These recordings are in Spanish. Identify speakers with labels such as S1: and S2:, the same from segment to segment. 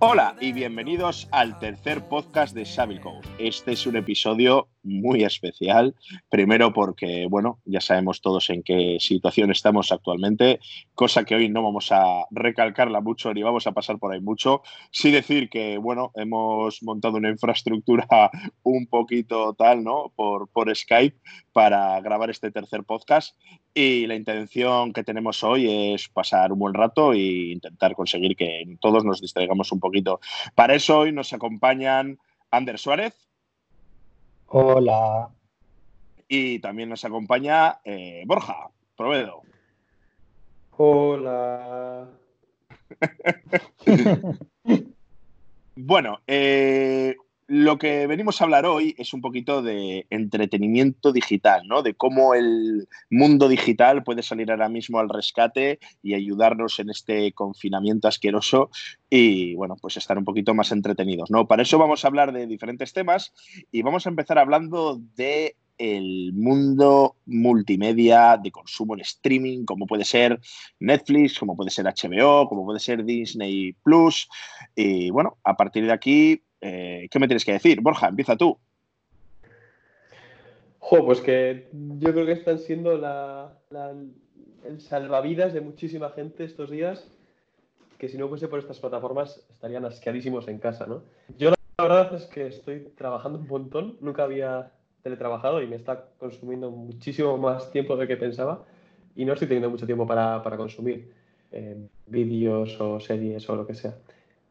S1: Hola y bienvenidos al tercer podcast de Code. Este es un episodio muy especial, primero porque, bueno, ya sabemos todos en qué situación estamos actualmente, cosa que hoy no vamos a recalcarla mucho ni vamos a pasar por ahí mucho. Sí decir que, bueno, hemos montado una infraestructura un poquito tal, ¿no? Por, por Skype para grabar este tercer podcast y la intención que tenemos hoy es pasar un buen rato e intentar conseguir que todos nos distraigamos un poquito. Para eso hoy nos acompañan Ander Suárez.
S2: Hola.
S1: Y también nos acompaña eh, Borja Provedo.
S3: Hola.
S1: bueno, eh, lo que venimos a hablar hoy es un poquito de entretenimiento digital, ¿no? De cómo el mundo digital puede salir ahora mismo al rescate y ayudarnos en este confinamiento asqueroso y, bueno, pues estar un poquito más entretenidos, ¿no? Para eso vamos a hablar de diferentes temas y vamos a empezar hablando de el mundo multimedia de consumo en streaming, como puede ser Netflix, como puede ser HBO, como puede ser Disney Plus. Y bueno, a partir de aquí eh, ¿Qué me tienes que decir? Borja, empieza tú.
S3: Jo, pues que yo creo que están siendo el salvavidas de muchísima gente estos días que si no fuese por estas plataformas estarían asqueadísimos en casa, ¿no? Yo la verdad es que estoy trabajando un montón, nunca había teletrabajado y me está consumiendo muchísimo más tiempo de lo que pensaba y no estoy teniendo mucho tiempo para, consumir eh, vídeos o series o lo que sea.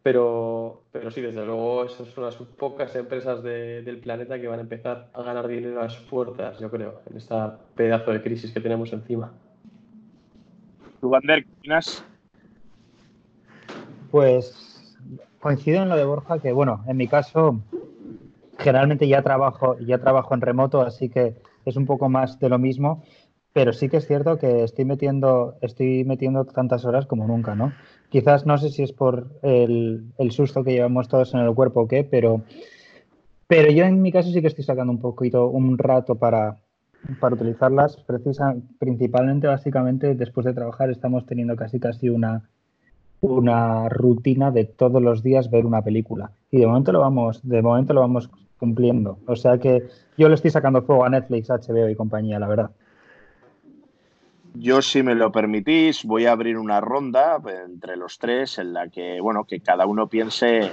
S3: Pero, pero sí, desde luego, esas son las pocas empresas del planeta que van a empezar a ganar dinero a las puertas, yo creo, en esta pedazo de crisis que tenemos encima.
S1: ¿Tú, qué opinas?
S2: Pues coincido en lo de Borja, que bueno, en mi caso, generalmente ya trabajo, ya trabajo en remoto, así que es un poco más de lo mismo. Pero sí que es cierto que estoy metiendo, estoy metiendo tantas horas como nunca, ¿no? Quizás no sé si es por el, susto que llevamos todos en el cuerpo o qué, pero, pero yo en mi caso sí que estoy sacando un poquito, un rato para, para utilizarlas. Precisa, principalmente, básicamente, después de trabajar estamos teniendo casi casi una, una rutina de todos los días ver una película. Y de momento lo vamos, de momento lo vamos cumpliendo. O sea que yo le estoy sacando fuego a Netflix, HBO y compañía, la verdad.
S1: Yo, si me lo permitís, voy a abrir una ronda entre los tres en la que, bueno, que cada uno piense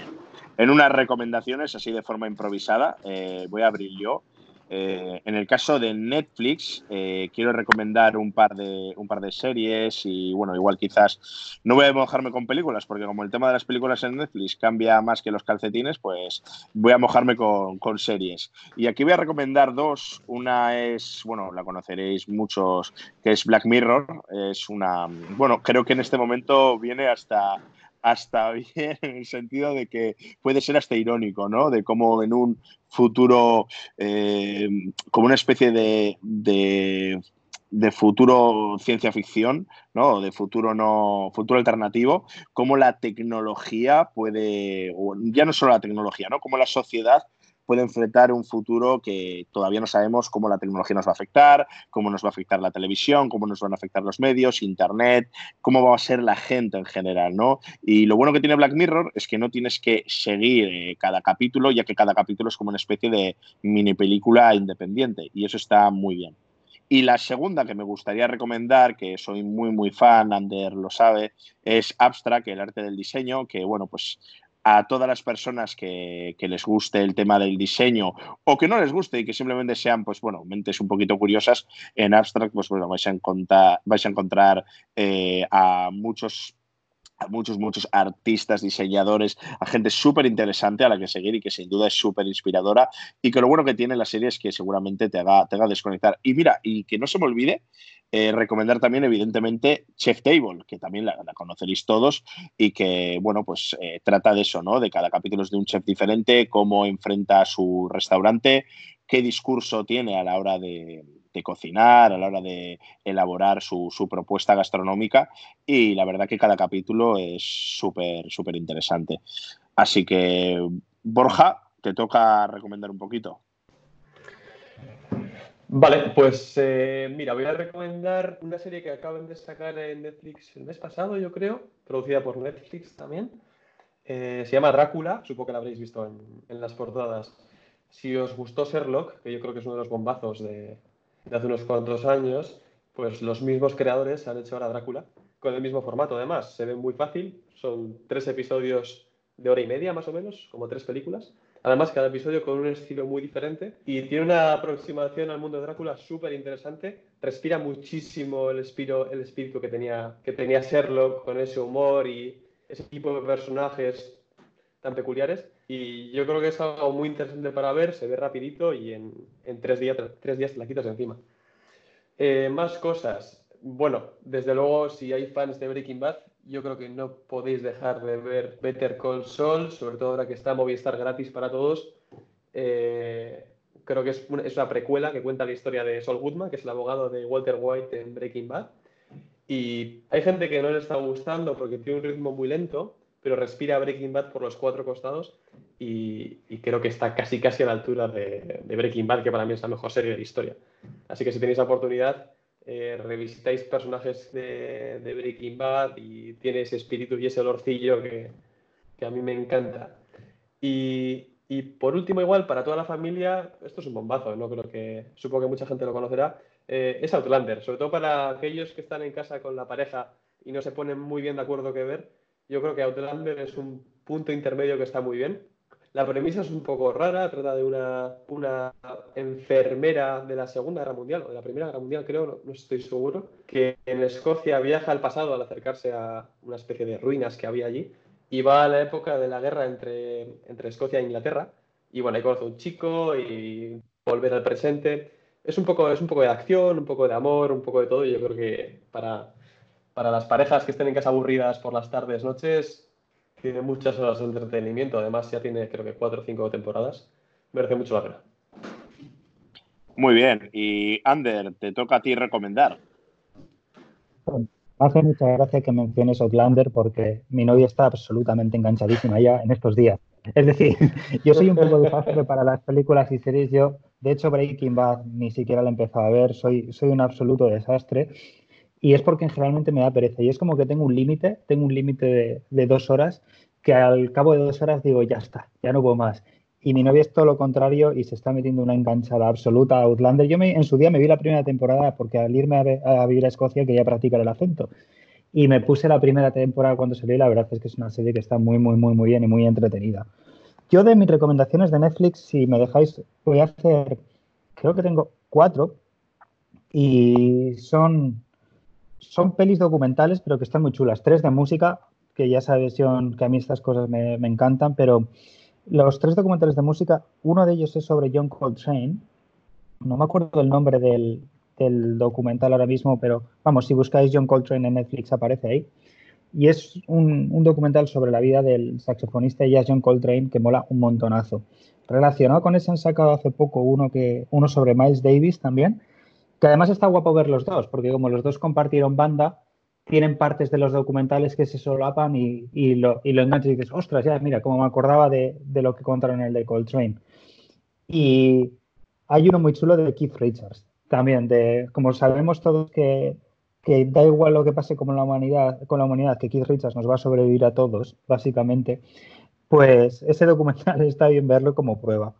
S1: en unas recomendaciones así de forma improvisada. Eh, voy a abrir yo. Eh, en el caso de Netflix, eh, quiero recomendar un par, de, un par de series y, bueno, igual quizás no voy a mojarme con películas, porque como el tema de las películas en Netflix cambia más que los calcetines, pues voy a mojarme con, con series. Y aquí voy a recomendar dos. Una es, bueno, la conoceréis muchos, que es Black Mirror. Es una, bueno, creo que en este momento viene hasta hasta bien en el sentido de que puede ser hasta irónico, ¿no? De cómo en un futuro, eh, como una especie de, de, futuro ciencia ficción, ¿no? De futuro no, futuro alternativo, cómo la tecnología puede, ya no solo la tecnología, ¿no? Cómo la sociedad puede enfrentar un futuro que todavía no sabemos cómo la tecnología nos va a afectar, cómo nos va a afectar la televisión, cómo nos van a afectar los medios, Internet, cómo va a ser la gente en general, ¿no? Y lo bueno que tiene Black Mirror es que no tienes que seguir eh, cada capítulo, ya que cada capítulo es como una especie de mini película independiente y eso está muy bien. Y la segunda que me gustaría recomendar, que soy muy, muy fan, Ander lo sabe, es Abstract, el arte del diseño, que, bueno, pues a todas las personas que, les guste el tema del diseño o que no les guste y que simplemente sean, pues bueno, mentes un poquito curiosas, en Abstract, pues bueno, vais a encontrar, vais a, encontrar eh, a muchos a muchos, muchos artistas, diseñadores, a gente súper interesante a la que seguir y que sin duda es súper inspiradora y que lo bueno que tiene la serie es que seguramente te haga, te haga desconectar. Y mira, y que no se me olvide eh, recomendar también, evidentemente, Chef Table, que también la, conoceréis todos y que, bueno, pues eh, trata de eso, ¿no? De cada capítulo es de un chef diferente, cómo enfrenta su restaurante, qué discurso tiene a la hora de, cocinar, a la hora de elaborar su, propuesta gastronómica y la verdad que cada capítulo es súper, súper interesante. Así que, Borja, te toca recomendar un poquito.
S3: Vale, pues eh, mira, voy a recomendar una serie que acaban de sacar en Netflix el mes pasado, yo creo, producida por Netflix también, Eh, se llama Drácula, supongo que la habréis visto en, las portadas. Si os gustó Sherlock, que yo creo que es uno de los bombazos de, de hace unos cuantos años, pues los mismos creadores han hecho ahora Drácula, con el mismo formato además. Se ve muy fácil, son tres episodios de hora y media más o menos, como tres películas. Además, cada episodio con un estilo muy diferente y tiene una aproximación al mundo de Drácula súper interesante. Respira muchísimo el espíritu, el espíritu que, tenía, que tenía Sherlock con ese humor y ese tipo de personajes tan peculiares. Y yo creo que es algo muy interesante para ver, se ve rapidito y en, tres, días, tres días te la quitas encima. Eh, más cosas. Bueno, desde luego, si hay fans de Breaking Bad, yo creo que no podéis dejar de ver Better Call Saul, sobre todo ahora que está Movistar gratis para todos. Eh, creo que es una, es una, precuela que cuenta la historia de Saul Goodman, que es el abogado de Walter White en Breaking Bad. Y hay gente que no le está gustando porque tiene un ritmo muy lento, pero respira Breaking Bad por los cuatro costados y, creo que está casi casi a la altura de, de, Breaking Bad, que para mí es la mejor serie de la historia. Así que si tenéis la oportunidad, eh, revisitáis personajes de, Breaking Bad y tiene ese espíritu y ese olorcillo que, a mí me encanta. Y, por último, igual, para toda la familia, esto es un bombazo, ¿no? Creo que, supongo que mucha gente lo conocerá, eh, es Outlander, sobre todo para aquellos que están en casa con la pareja y no se ponen muy bien de acuerdo qué ver. Yo creo que Outlander es un punto intermedio que está muy bien. La premisa es un poco rara, trata de una, enfermera de la Segunda Guerra Mundial, o de la Primera Guerra Mundial creo, no, estoy seguro, que en Escocia viaja al pasado al acercarse a una especie de ruinas que había allí y va a la época de la guerra entre, entre Escocia e Inglaterra. Y bueno, ahí conoce a un chico y volver al presente. Es un, poco, es un poco de acción, un poco de amor, un poco de todo. Y yo creo que para, para las parejas que estén en casa aburridas por las tardes, noches, tiene muchas horas de entretenimiento, además ya tiene creo que cuatro o cinco temporadas, merece mucho la pena.
S1: Muy bien, y Ander, te toca a ti recomendar.
S2: hace mucha gracia que menciones Outlander porque mi novia está absolutamente enganchadísima ya en estos días. Es decir, yo soy un poco desastre para las películas y series. Yo, de hecho, Breaking Bad ni siquiera la he empezado a ver. Soy, soy un absoluto desastre. Y es porque generalmente me da pereza. Y es como que tengo un límite, tengo un límite de, dos horas, que al cabo de dos horas digo, ya está, ya no puedo más. Y mi novia es todo lo contrario y se está metiendo una enganchada absoluta a Outlander. Yo me, en su día me vi la primera temporada porque al irme a, vivir a Escocia quería practicar el acento. Y me puse la primera temporada cuando salió y la verdad es que es una serie que está muy, muy, muy, muy bien y muy entretenida. Yo de mis recomendaciones de Netflix, si me dejáis, voy a hacer, creo que tengo cuatro y son son pelis documentales, pero que están muy chulas. Tres de música, que ya sabes, John, que a mí estas cosas me, encantan, pero los tres documentales de música, uno de ellos es sobre John Coltrane. No me acuerdo el nombre del, documental ahora mismo, pero vamos, si buscáis John Coltrane en Netflix aparece ahí. Y es un, un documental sobre la vida del saxofonista jazz John Coltrane que mola un montonazo. Relacionado con ese han sacado hace poco uno, que, uno sobre Miles Davis también, que además está guapo ver los dos, porque como los dos compartieron banda, tienen partes de los documentales que se solapan y, y, lo, y lo enganchas y dices, ostras, ya, mira, como me acordaba de, lo que contaron en el de Coltrane. Y hay uno muy chulo de Keith Richards, también, de, como sabemos todos que, que da igual lo que pase con la humanidad, con la humanidad, que Keith Richards nos va a sobrevivir a todos, básicamente, pues ese documental está bien verlo como prueba.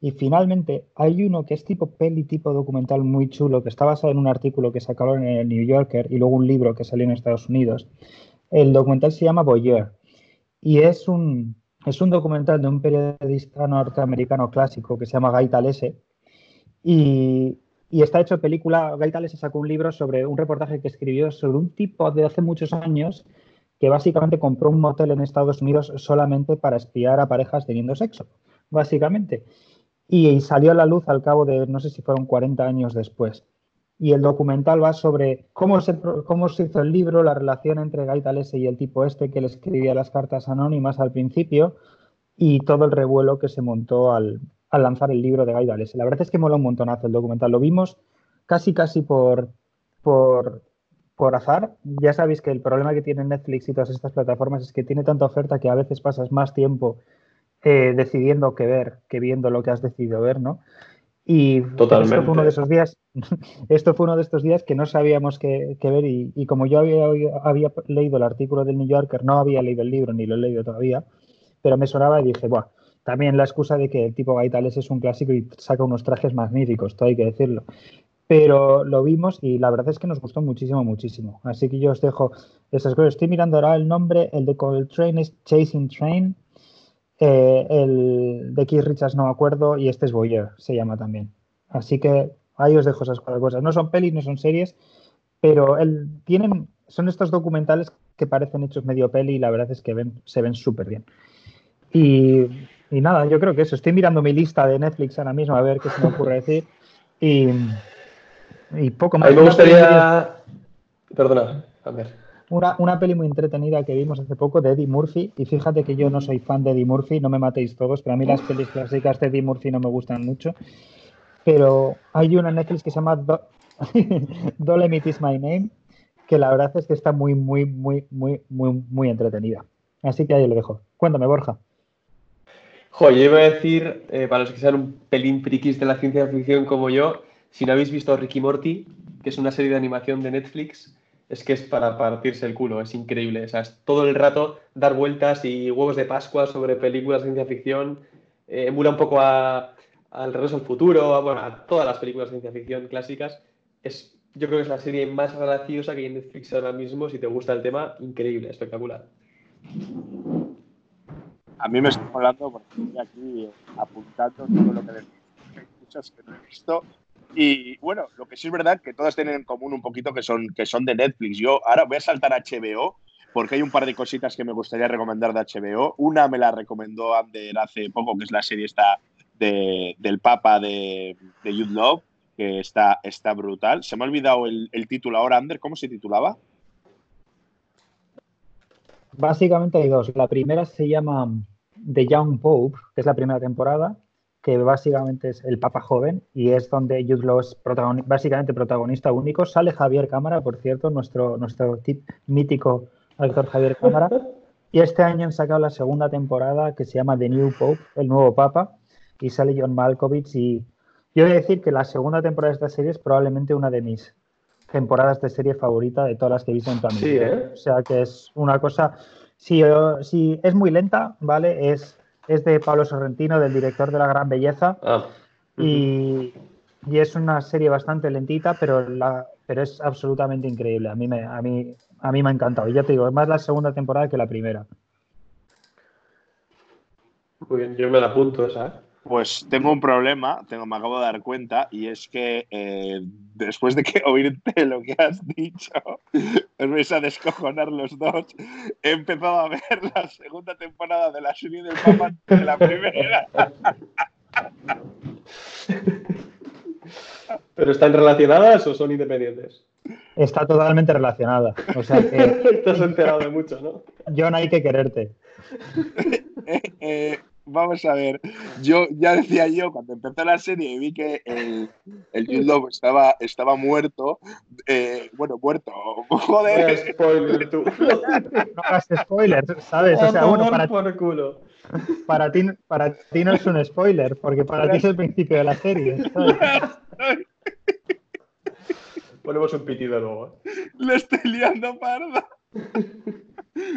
S2: Y finalmente hay uno que es tipo peli, tipo documental muy chulo, que está basado en un artículo que sacaron en el New Yorker y luego un libro que salió en Estados Unidos. El documental se llama Voyeur y es un, es un documental de un periodista norteamericano clásico que se llama Guy Talese y, y está hecho película. Guy Talese sacó un libro sobre un reportaje que escribió sobre un tipo de hace muchos años que básicamente compró un motel en Estados Unidos solamente para espiar a parejas teniendo sexo, básicamente y salió a la luz al cabo de, no sé si fueron 40 años después. Y el documental va sobre cómo se, cómo se hizo el libro, la relación entre Gaitalese y el tipo este que le escribía las cartas anónimas al principio y todo el revuelo que se montó al, lanzar el libro de Gaitalese. La verdad es que mola un montonazo el documental. Lo vimos casi, casi por, por, por azar. Ya sabéis que el problema que tiene Netflix y todas estas plataformas es que tiene tanta oferta que a veces pasas más tiempo eh, decidiendo qué ver que viendo lo que has decidido ver, ¿no? Y esto fue uno de esos días, esto fue uno de estos días que no sabíamos qué, ver y, como yo había, había, leído el artículo del New Yorker, no había leído el libro ni lo he leído todavía, pero me sonaba y dije, bueno, también la excusa de que el tipo Gaitales es un clásico y saca unos trajes magníficos, todo hay que decirlo. Pero lo vimos y la verdad es que nos gustó muchísimo, muchísimo. Así que yo os dejo esas cosas. Estoy mirando ahora el nombre, el de Coltrane es Chasing Train, eh, el de Keith Richards no me acuerdo y este es Boyer, se llama también. Así que ahí os dejo esas cuatro cosas. No son pelis, no son series, pero el, tienen, son estos documentales que parecen hechos medio peli y la verdad es que ven, se ven súper bien. Y y nada, yo creo que eso. Estoy mirando mi lista de Netflix ahora mismo a ver qué se me ocurre decir. Y, y poco más.
S3: A mí me gustaría. Perdona, a ver.
S2: Una, una, peli muy entretenida que vimos hace poco de Eddie Murphy. Y fíjate que yo no soy fan de Eddie Murphy, no me matéis todos, pero a mí las pelis clásicas de Eddie Murphy no me gustan mucho. Pero hay una Netflix que se llama Do Dolemite is My Name, que la verdad es que está muy, muy, muy, muy, muy, muy entretenida. Así que ahí lo dejo. Cuéntame, Borja.
S3: Jo, yo iba a decir, eh, para los que sean un pelín frikis de la ciencia ficción como yo, si no habéis visto Ricky Morty, que es una serie de animación de Netflix, es que es para partirse el culo, es increíble. O sea, es todo el rato dar vueltas y huevos de Pascua sobre películas de ciencia ficción. Eh, emula un poco a, al Regreso al Futuro, a, bueno, a todas las películas de ciencia ficción clásicas. Es, yo creo que es la serie más graciosa que hay en Netflix ahora mismo. Si te gusta el tema, increíble, espectacular
S1: a mí me está hablando porque estoy aquí apuntando todo lo que. Hay muchas que he visto. Y bueno, lo que sí es verdad que todas tienen en común un poquito que son, que son de Netflix. Yo ahora voy a saltar a HBO porque hay un par de cositas que me gustaría recomendar de HBO. Una me la recomendó Ander hace poco, que es la serie esta de, del Papa de, de Youth Love, que está, está brutal. Se me ha olvidado el, el título ahora, Ander, ¿cómo se titulaba?
S2: Básicamente hay dos. La primera se llama The Young Pope, que es la primera temporada, que básicamente es el Papa joven y es donde Jude Law es básicamente protagonista único. Sale Javier Cámara, por cierto, nuestro, nuestro tip mítico actor Javier Cámara. Y este año han sacado la segunda temporada que se llama The New Pope, el nuevo Papa, y sale John Malkovich. Y yo voy a decir que la segunda temporada de esta serie es probablemente una de mis temporadas de serie favorita de todas las que he visto en toda mi vida. ¿eh? O sea que es una cosa Sí, sí, es muy lenta, ¿vale? Es, es de Pablo Sorrentino, del director de La Gran Belleza. Ah. Y, y, es una serie bastante lentita, pero, la, pero es absolutamente increíble. A mí, me, a, mí, a mí me ha encantado. Y ya te digo, es más la segunda temporada que la primera.
S3: Muy bien, yo me la apunto esa.
S1: Pues tengo un problema, tengo, me acabo de dar cuenta, y es que eh, después de que oírte lo que has dicho, os vais a descojonar los dos. He empezado a ver la segunda temporada de la serie del Papa de la primera.
S3: ¿Pero están relacionadas o son independientes?
S2: Está totalmente relacionada. O sea
S3: que. Te has enterado de mucho, ¿no?
S2: Yo no hay que quererte.
S1: eh, eh vamos a ver, yo ya decía yo cuando empezó la serie y vi que el, el Jude estaba, estaba muerto, eh, bueno, muerto, joder.
S3: spoiler tú.
S2: No hagas spoilers, ¿sabes? O sea, bueno, para,
S3: por culo.
S2: Para, ti, para ti no es un spoiler, porque para ti es el principio de la serie.
S3: Ponemos un pitido luego.
S1: Lo estoy liando parda.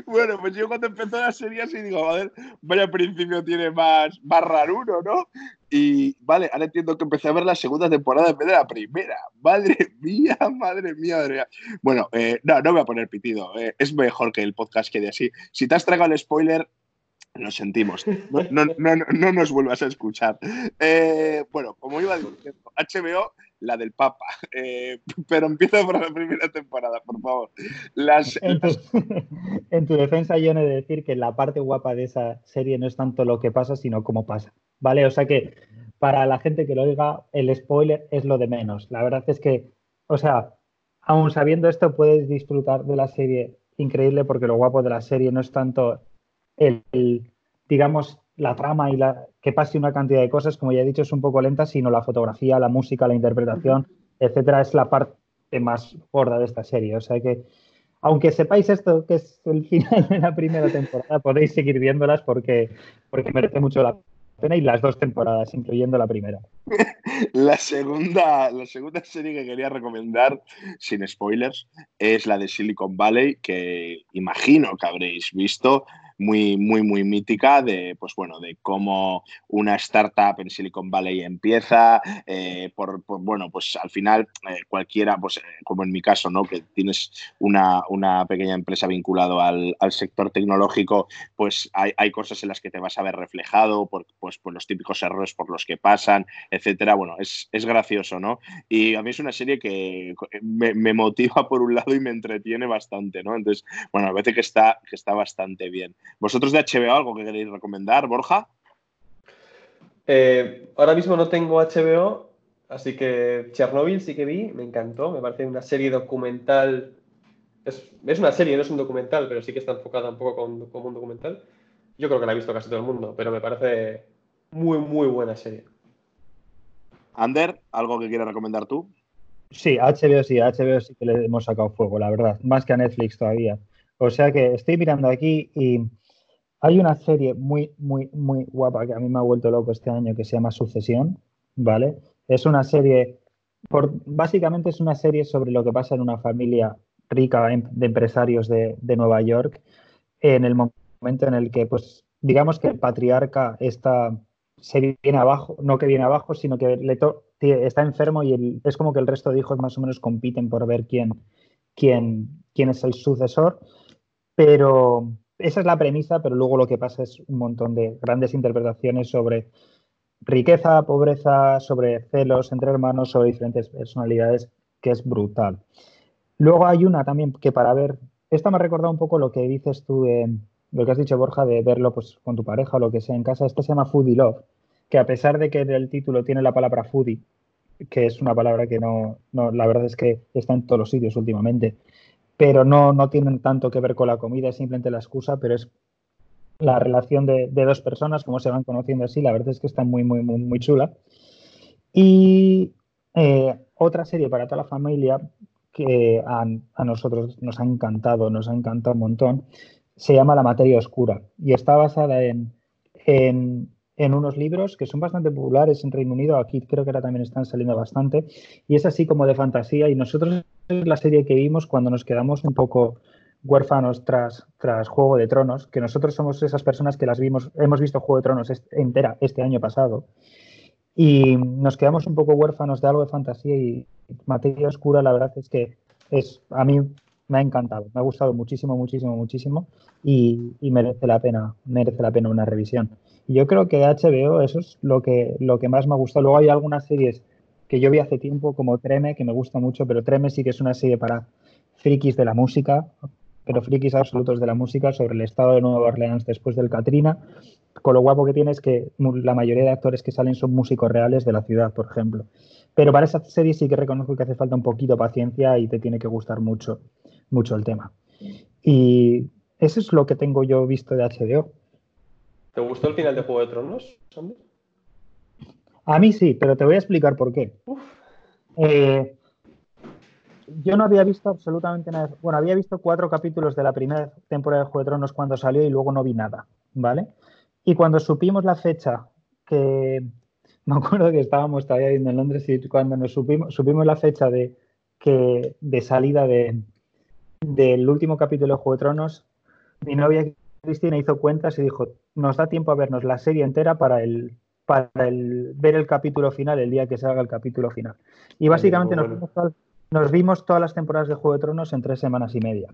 S1: Bueno, pues yo cuando empezó la serie así digo, joder, vaya principio tiene más, más raruno, ¿no? Y vale, ahora entiendo que empecé a ver la segunda temporada en vez de la primera. Madre mía, madre mía, madre mía. Bueno, eh, no, no voy a poner pitido. Eh, es mejor que el podcast quede así. Si te has tragado el spoiler, lo sentimos. No, no, nos vuelvas a escuchar. Eh, bueno, como iba diciendo, HBO la del Papa. Eh, pero empieza por la primera temporada, por favor.
S2: En, tu, defensa, yo no he de decir que la parte guapa de esa serie no es tanto lo que pasa, sino cómo pasa. ¿Vale? O sea que para la gente que lo oiga, el spoiler es lo de menos. La verdad es que, o sea, aún sabiendo esto, puedes disfrutar de la serie increíble porque lo guapo de la serie no es tanto el digamos, la trama y la, que pase una cantidad de cosas, como ya he dicho, es un poco lenta, sino la fotografía, la música, la interpretación, etcétera, es la parte más gorda de esta serie. O sea que, aunque sepáis esto, que es el final de la primera temporada, podéis seguir viéndolas porque, porque merece mucho la pena y las dos temporadas, incluyendo la primera.
S1: La segunda, la segunda serie que quería recomendar, sin spoilers, es la de Silicon Valley, que imagino que habréis visto muy, muy, muy mítica de, pues bueno, de cómo una startup en Silicon Valley empieza, eh, por, bueno, pues al final eh, cualquiera, pues como en mi caso, ¿no? Que tienes una, una pequeña empresa vinculado al, sector tecnológico, pues hay, hay, cosas en las que te vas a ver reflejado, por, pues por los típicos errores por los que pasan, etcétera. Bueno, es, es gracioso, ¿no? Y a mí es una serie que me, me motiva por un lado y me entretiene bastante, ¿no? Entonces, bueno, me parece que está, que está bastante bien. ¿Vosotros de HBO algo que queréis recomendar, Borja?
S3: Eh, ahora mismo no tengo HBO, así que Chernobyl sí que vi, me encantó, me parece una serie documental. Es, una serie, no es un documental, pero sí que está enfocada un poco como, un documental. Yo creo que la ha visto casi todo el mundo, pero me parece muy, muy buena serie.
S1: Ander, ¿algo que quieras recomendar tú?
S2: Sí, HBO sí, HBO sí que le hemos sacado fuego, la verdad, más que a Netflix todavía. O sea que estoy mirando aquí y hay una serie muy, muy, muy guapa que a mí me ha vuelto loco este año que se llama Sucesión, ¿vale? Es una serie, por, básicamente es una serie sobre lo que pasa en una familia rica em, de empresarios de, de Nueva York en el momento en el que, pues, digamos que el patriarca está se viene abajo, no que viene abajo, sino que le está enfermo y es como que el resto de hijos más o menos compiten por ver quién, quién, quién es el sucesor. Pero esa es la premisa, pero luego lo que pasa es un montón de grandes interpretaciones sobre riqueza, pobreza, sobre celos entre hermanos, sobre diferentes personalidades, que es brutal. Luego hay una también que para ver, esta me ha recordado un poco lo que dices tú de lo que has dicho, Borja, de verlo pues, con tu pareja o lo que sea en casa. Esta se llama Foodie Love, que a pesar de que el título tiene la palabra foodie, que es una palabra que no, no, la verdad es que está en todos los sitios últimamente, pero no, no tienen tanto que ver con la comida, es simplemente la excusa, pero es la relación de, dos personas, como se van conociendo así, la verdad es que está muy, muy, muy, muy chula. Y eh, otra serie para toda la familia que a, nosotros nos ha encantado, nos ha encantado un montón, se llama La materia oscura y está basada en, en, unos libros que son bastante populares en Reino Unido, aquí creo que ahora también están saliendo bastante, y es así como de fantasía y nosotros la serie que vimos cuando nos quedamos un poco huérfanos tras, tras Juego de Tronos, que nosotros somos esas personas que las vimos, hemos visto Juego de Tronos entera este año pasado, y nos quedamos un poco huérfanos de algo de fantasía y materia oscura, la verdad es que es a mí me ha encantado, me ha gustado muchísimo, muchísimo, muchísimo y, merece la pena, merece la pena una revisión. Y yo creo que de HBO eso es lo que, lo que más me ha gustado. Luego hay algunas series que yo vi hace tiempo, como Treme, que me gusta mucho, pero Treme sí que es una serie para frikis de la música, pero frikis absolutos de la música, sobre el estado de Nueva Orleans después del Katrina. Con lo guapo que tiene es que la mayoría de actores que salen son músicos reales de la ciudad, por ejemplo. Pero para esa serie sí que reconozco que hace falta un poquito de paciencia y te tiene que gustar mucho mucho el tema. Y eso es lo que tengo yo visto de HBO.
S3: ¿Te gustó el final de Juego de Tronos,
S2: A mí sí, pero te voy a explicar por qué. Eh, yo no había visto absolutamente nada. Bueno, había visto cuatro capítulos de la primera temporada de Juego de Tronos cuando salió y luego no vi nada, ¿vale? Y cuando supimos la fecha que me acuerdo que estábamos todavía viendo en Londres y cuando nos supimos, supimos la fecha de, que, de salida de, del último capítulo de Juego de Tronos, mi novia Cristina hizo cuentas y dijo, nos da tiempo a vernos la serie entera para el para el, ver el capítulo final el día que salga el capítulo final. Y básicamente nos, vimos nos vimos todas las temporadas de Juego de Tronos en tres semanas y media.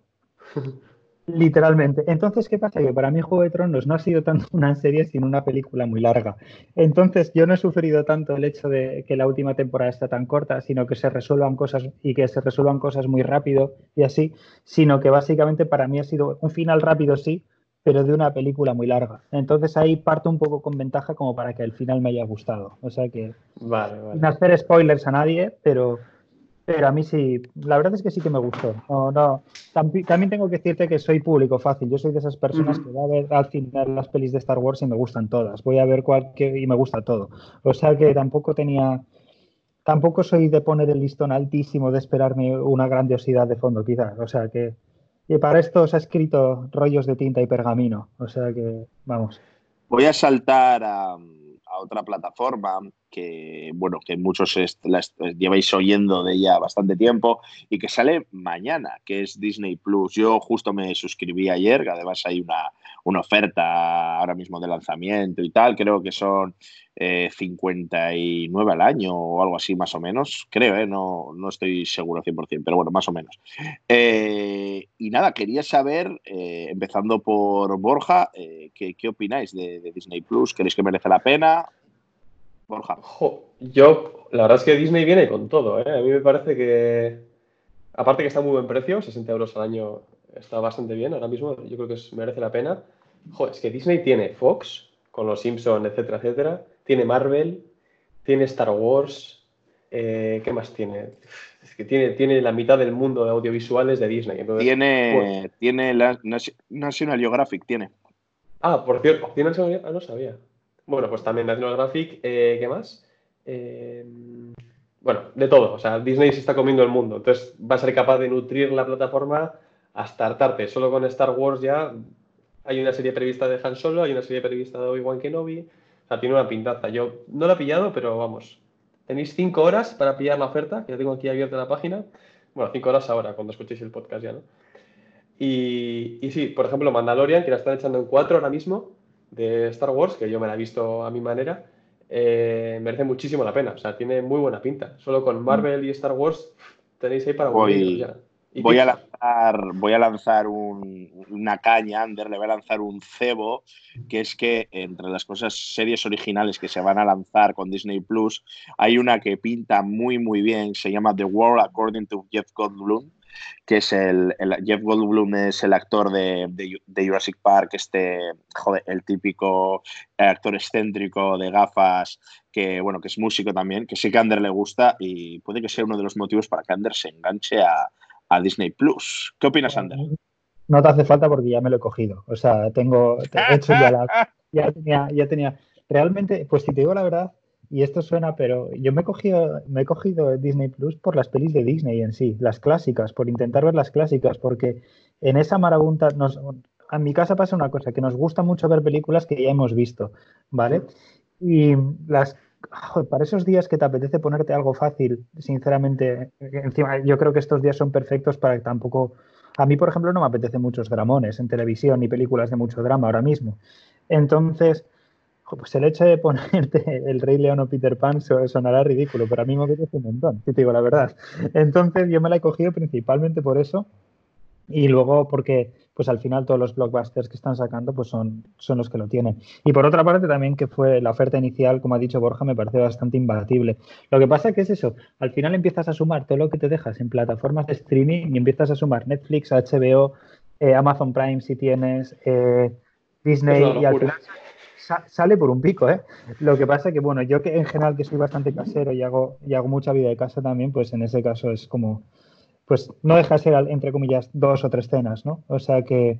S2: Literalmente. Entonces, ¿qué pasa? Que para mí Juego de Tronos no ha sido tanto una serie, sino una película muy larga. Entonces, yo no he sufrido tanto el hecho de que la última temporada está tan corta, sino que se resuelvan cosas y que se resuelvan cosas muy rápido y así, sino que básicamente para mí ha sido un final rápido, sí, pero de una película muy larga. Entonces ahí parto un poco con ventaja como para que el final me haya gustado. O sea que,
S3: vale, vale.
S2: sin hacer spoilers a nadie, pero pero a mí sí, la verdad es que sí que me gustó. No, no. También tengo que decirte que soy público fácil. Yo soy de esas personas que va a ver al final las pelis de Star Wars y me gustan todas. Voy a ver cualquier y me gusta todo. O sea que tampoco tenía, tampoco soy de poner el listón altísimo, de esperarme una grandiosidad de fondo, quizás. O sea que y para esto se ha escrito rollos de tinta y pergamino. O sea que, vamos.
S1: Voy a saltar a, a otra plataforma que bueno, que muchos lleváis oyendo de ella bastante tiempo y que sale mañana, que es Disney Plus. Yo justo me suscribí ayer, que además hay una, una oferta ahora mismo de lanzamiento y tal, creo que son 59 eh, al año o algo así más o menos, creo, ¿eh? no, no estoy seguro 100%, pero bueno, más o menos. Eh, y nada, quería saber, empezando por Borja, ¿qué, ¿qué, opináis de, de Disney Plus? ¿Queréis que merece la pena? Borja.
S3: yo, la verdad es que Disney viene con todo. ¿eh? A mí me parece que, aparte que está a muy buen precio, 60 euros al año está bastante bien ahora mismo, yo creo que merece la pena. Joder, es que Disney tiene Fox, con los Simpsons, etcétera, etcétera. Tiene Marvel, tiene Star Wars. Eh, ¿Qué más tiene? Es que tiene, tiene la mitad del mundo de audiovisuales de Disney.
S1: tiene, tiene la National Geographic, tiene.
S3: Ah, por cierto, ¿tiene National Geographic? Ah, no sabía. Bueno, pues también National Graphic, eh, ¿qué más? Eh, bueno, de todo. O sea, Disney se está comiendo el mundo. Entonces va a ser capaz de nutrir la plataforma hasta hartarte. Solo con Star Wars ya hay una serie prevista de Han Solo, hay una serie prevista de Obi-Wan Kenobi. O sea, tiene una pintaza. Yo no la he pillado, pero vamos. Tenéis cinco horas para pillar la oferta, que ya tengo aquí abierta la página. Bueno, cinco horas ahora, cuando escuchéis el podcast ya, ¿no? Y, y sí, por ejemplo, Mandalorian, que la están echando en cuatro ahora mismo, de Star Wars, que yo me la he visto a mi manera, eh, merece muchísimo la pena. O sea, tiene muy buena pinta. Solo con Marvel y Star Wars tenéis ahí para
S1: voy, voy a lanzar, voy a lanzar una caña, Ander, le voy a lanzar un cebo, que es que entre las cosas series originales que se van a lanzar con Disney Plus, hay una que pinta muy muy bien, se llama The World According to Jeff Goldblum que es el, Jeff Goldblum es el actor de, Jurassic Park, este, joder, el típico actor excéntrico de gafas, que bueno, que es músico también, que sí que a Ander le gusta y puede que sea uno de los motivos para que Ander se enganche a, Disney Plus. ¿Qué opinas, Ander?
S2: No te hace falta porque ya me lo he cogido. O sea, tengo, hecho ya la, ya tenía, ya tenía. Realmente, pues si te digo la verdad, y esto suena, pero yo me he cogido, me he cogido Disney Plus por las pelis de Disney en sí, las clásicas, por intentar ver las clásicas, porque en esa marabunta nos, en mi casa pasa una cosa, que nos gusta mucho ver películas que ya hemos visto, ¿vale? Y las para esos días que te apetece ponerte algo fácil, sinceramente, encima yo creo que estos días son perfectos para que tampoco a mí, por ejemplo, no me apetece muchos dramones en televisión ni películas de mucho drama ahora mismo. Entonces, pues el hecho de ponerte el Rey León o Peter Pan sonará ridículo, pero a mí me apetece un montón, si te digo la verdad. Entonces yo me la he cogido principalmente por eso y luego porque pues al final todos los blockbusters que están sacando pues son, son los que lo tienen. Y por otra parte también que fue la oferta inicial, como ha dicho Borja, me parece bastante imbatible. Lo que pasa que es eso, al final empiezas a sumar todo lo que te dejas en plataformas de streaming y empiezas a sumar Netflix, HBO, eh, Amazon Prime si tienes, eh, Disney y al final sale por un pico, ¿eh? Lo que pasa que, bueno, yo que en general que soy bastante casero y hago, y hago mucha vida de casa también, pues en ese caso es como, pues no deja de ser, entre comillas, dos o tres cenas, ¿no? O sea que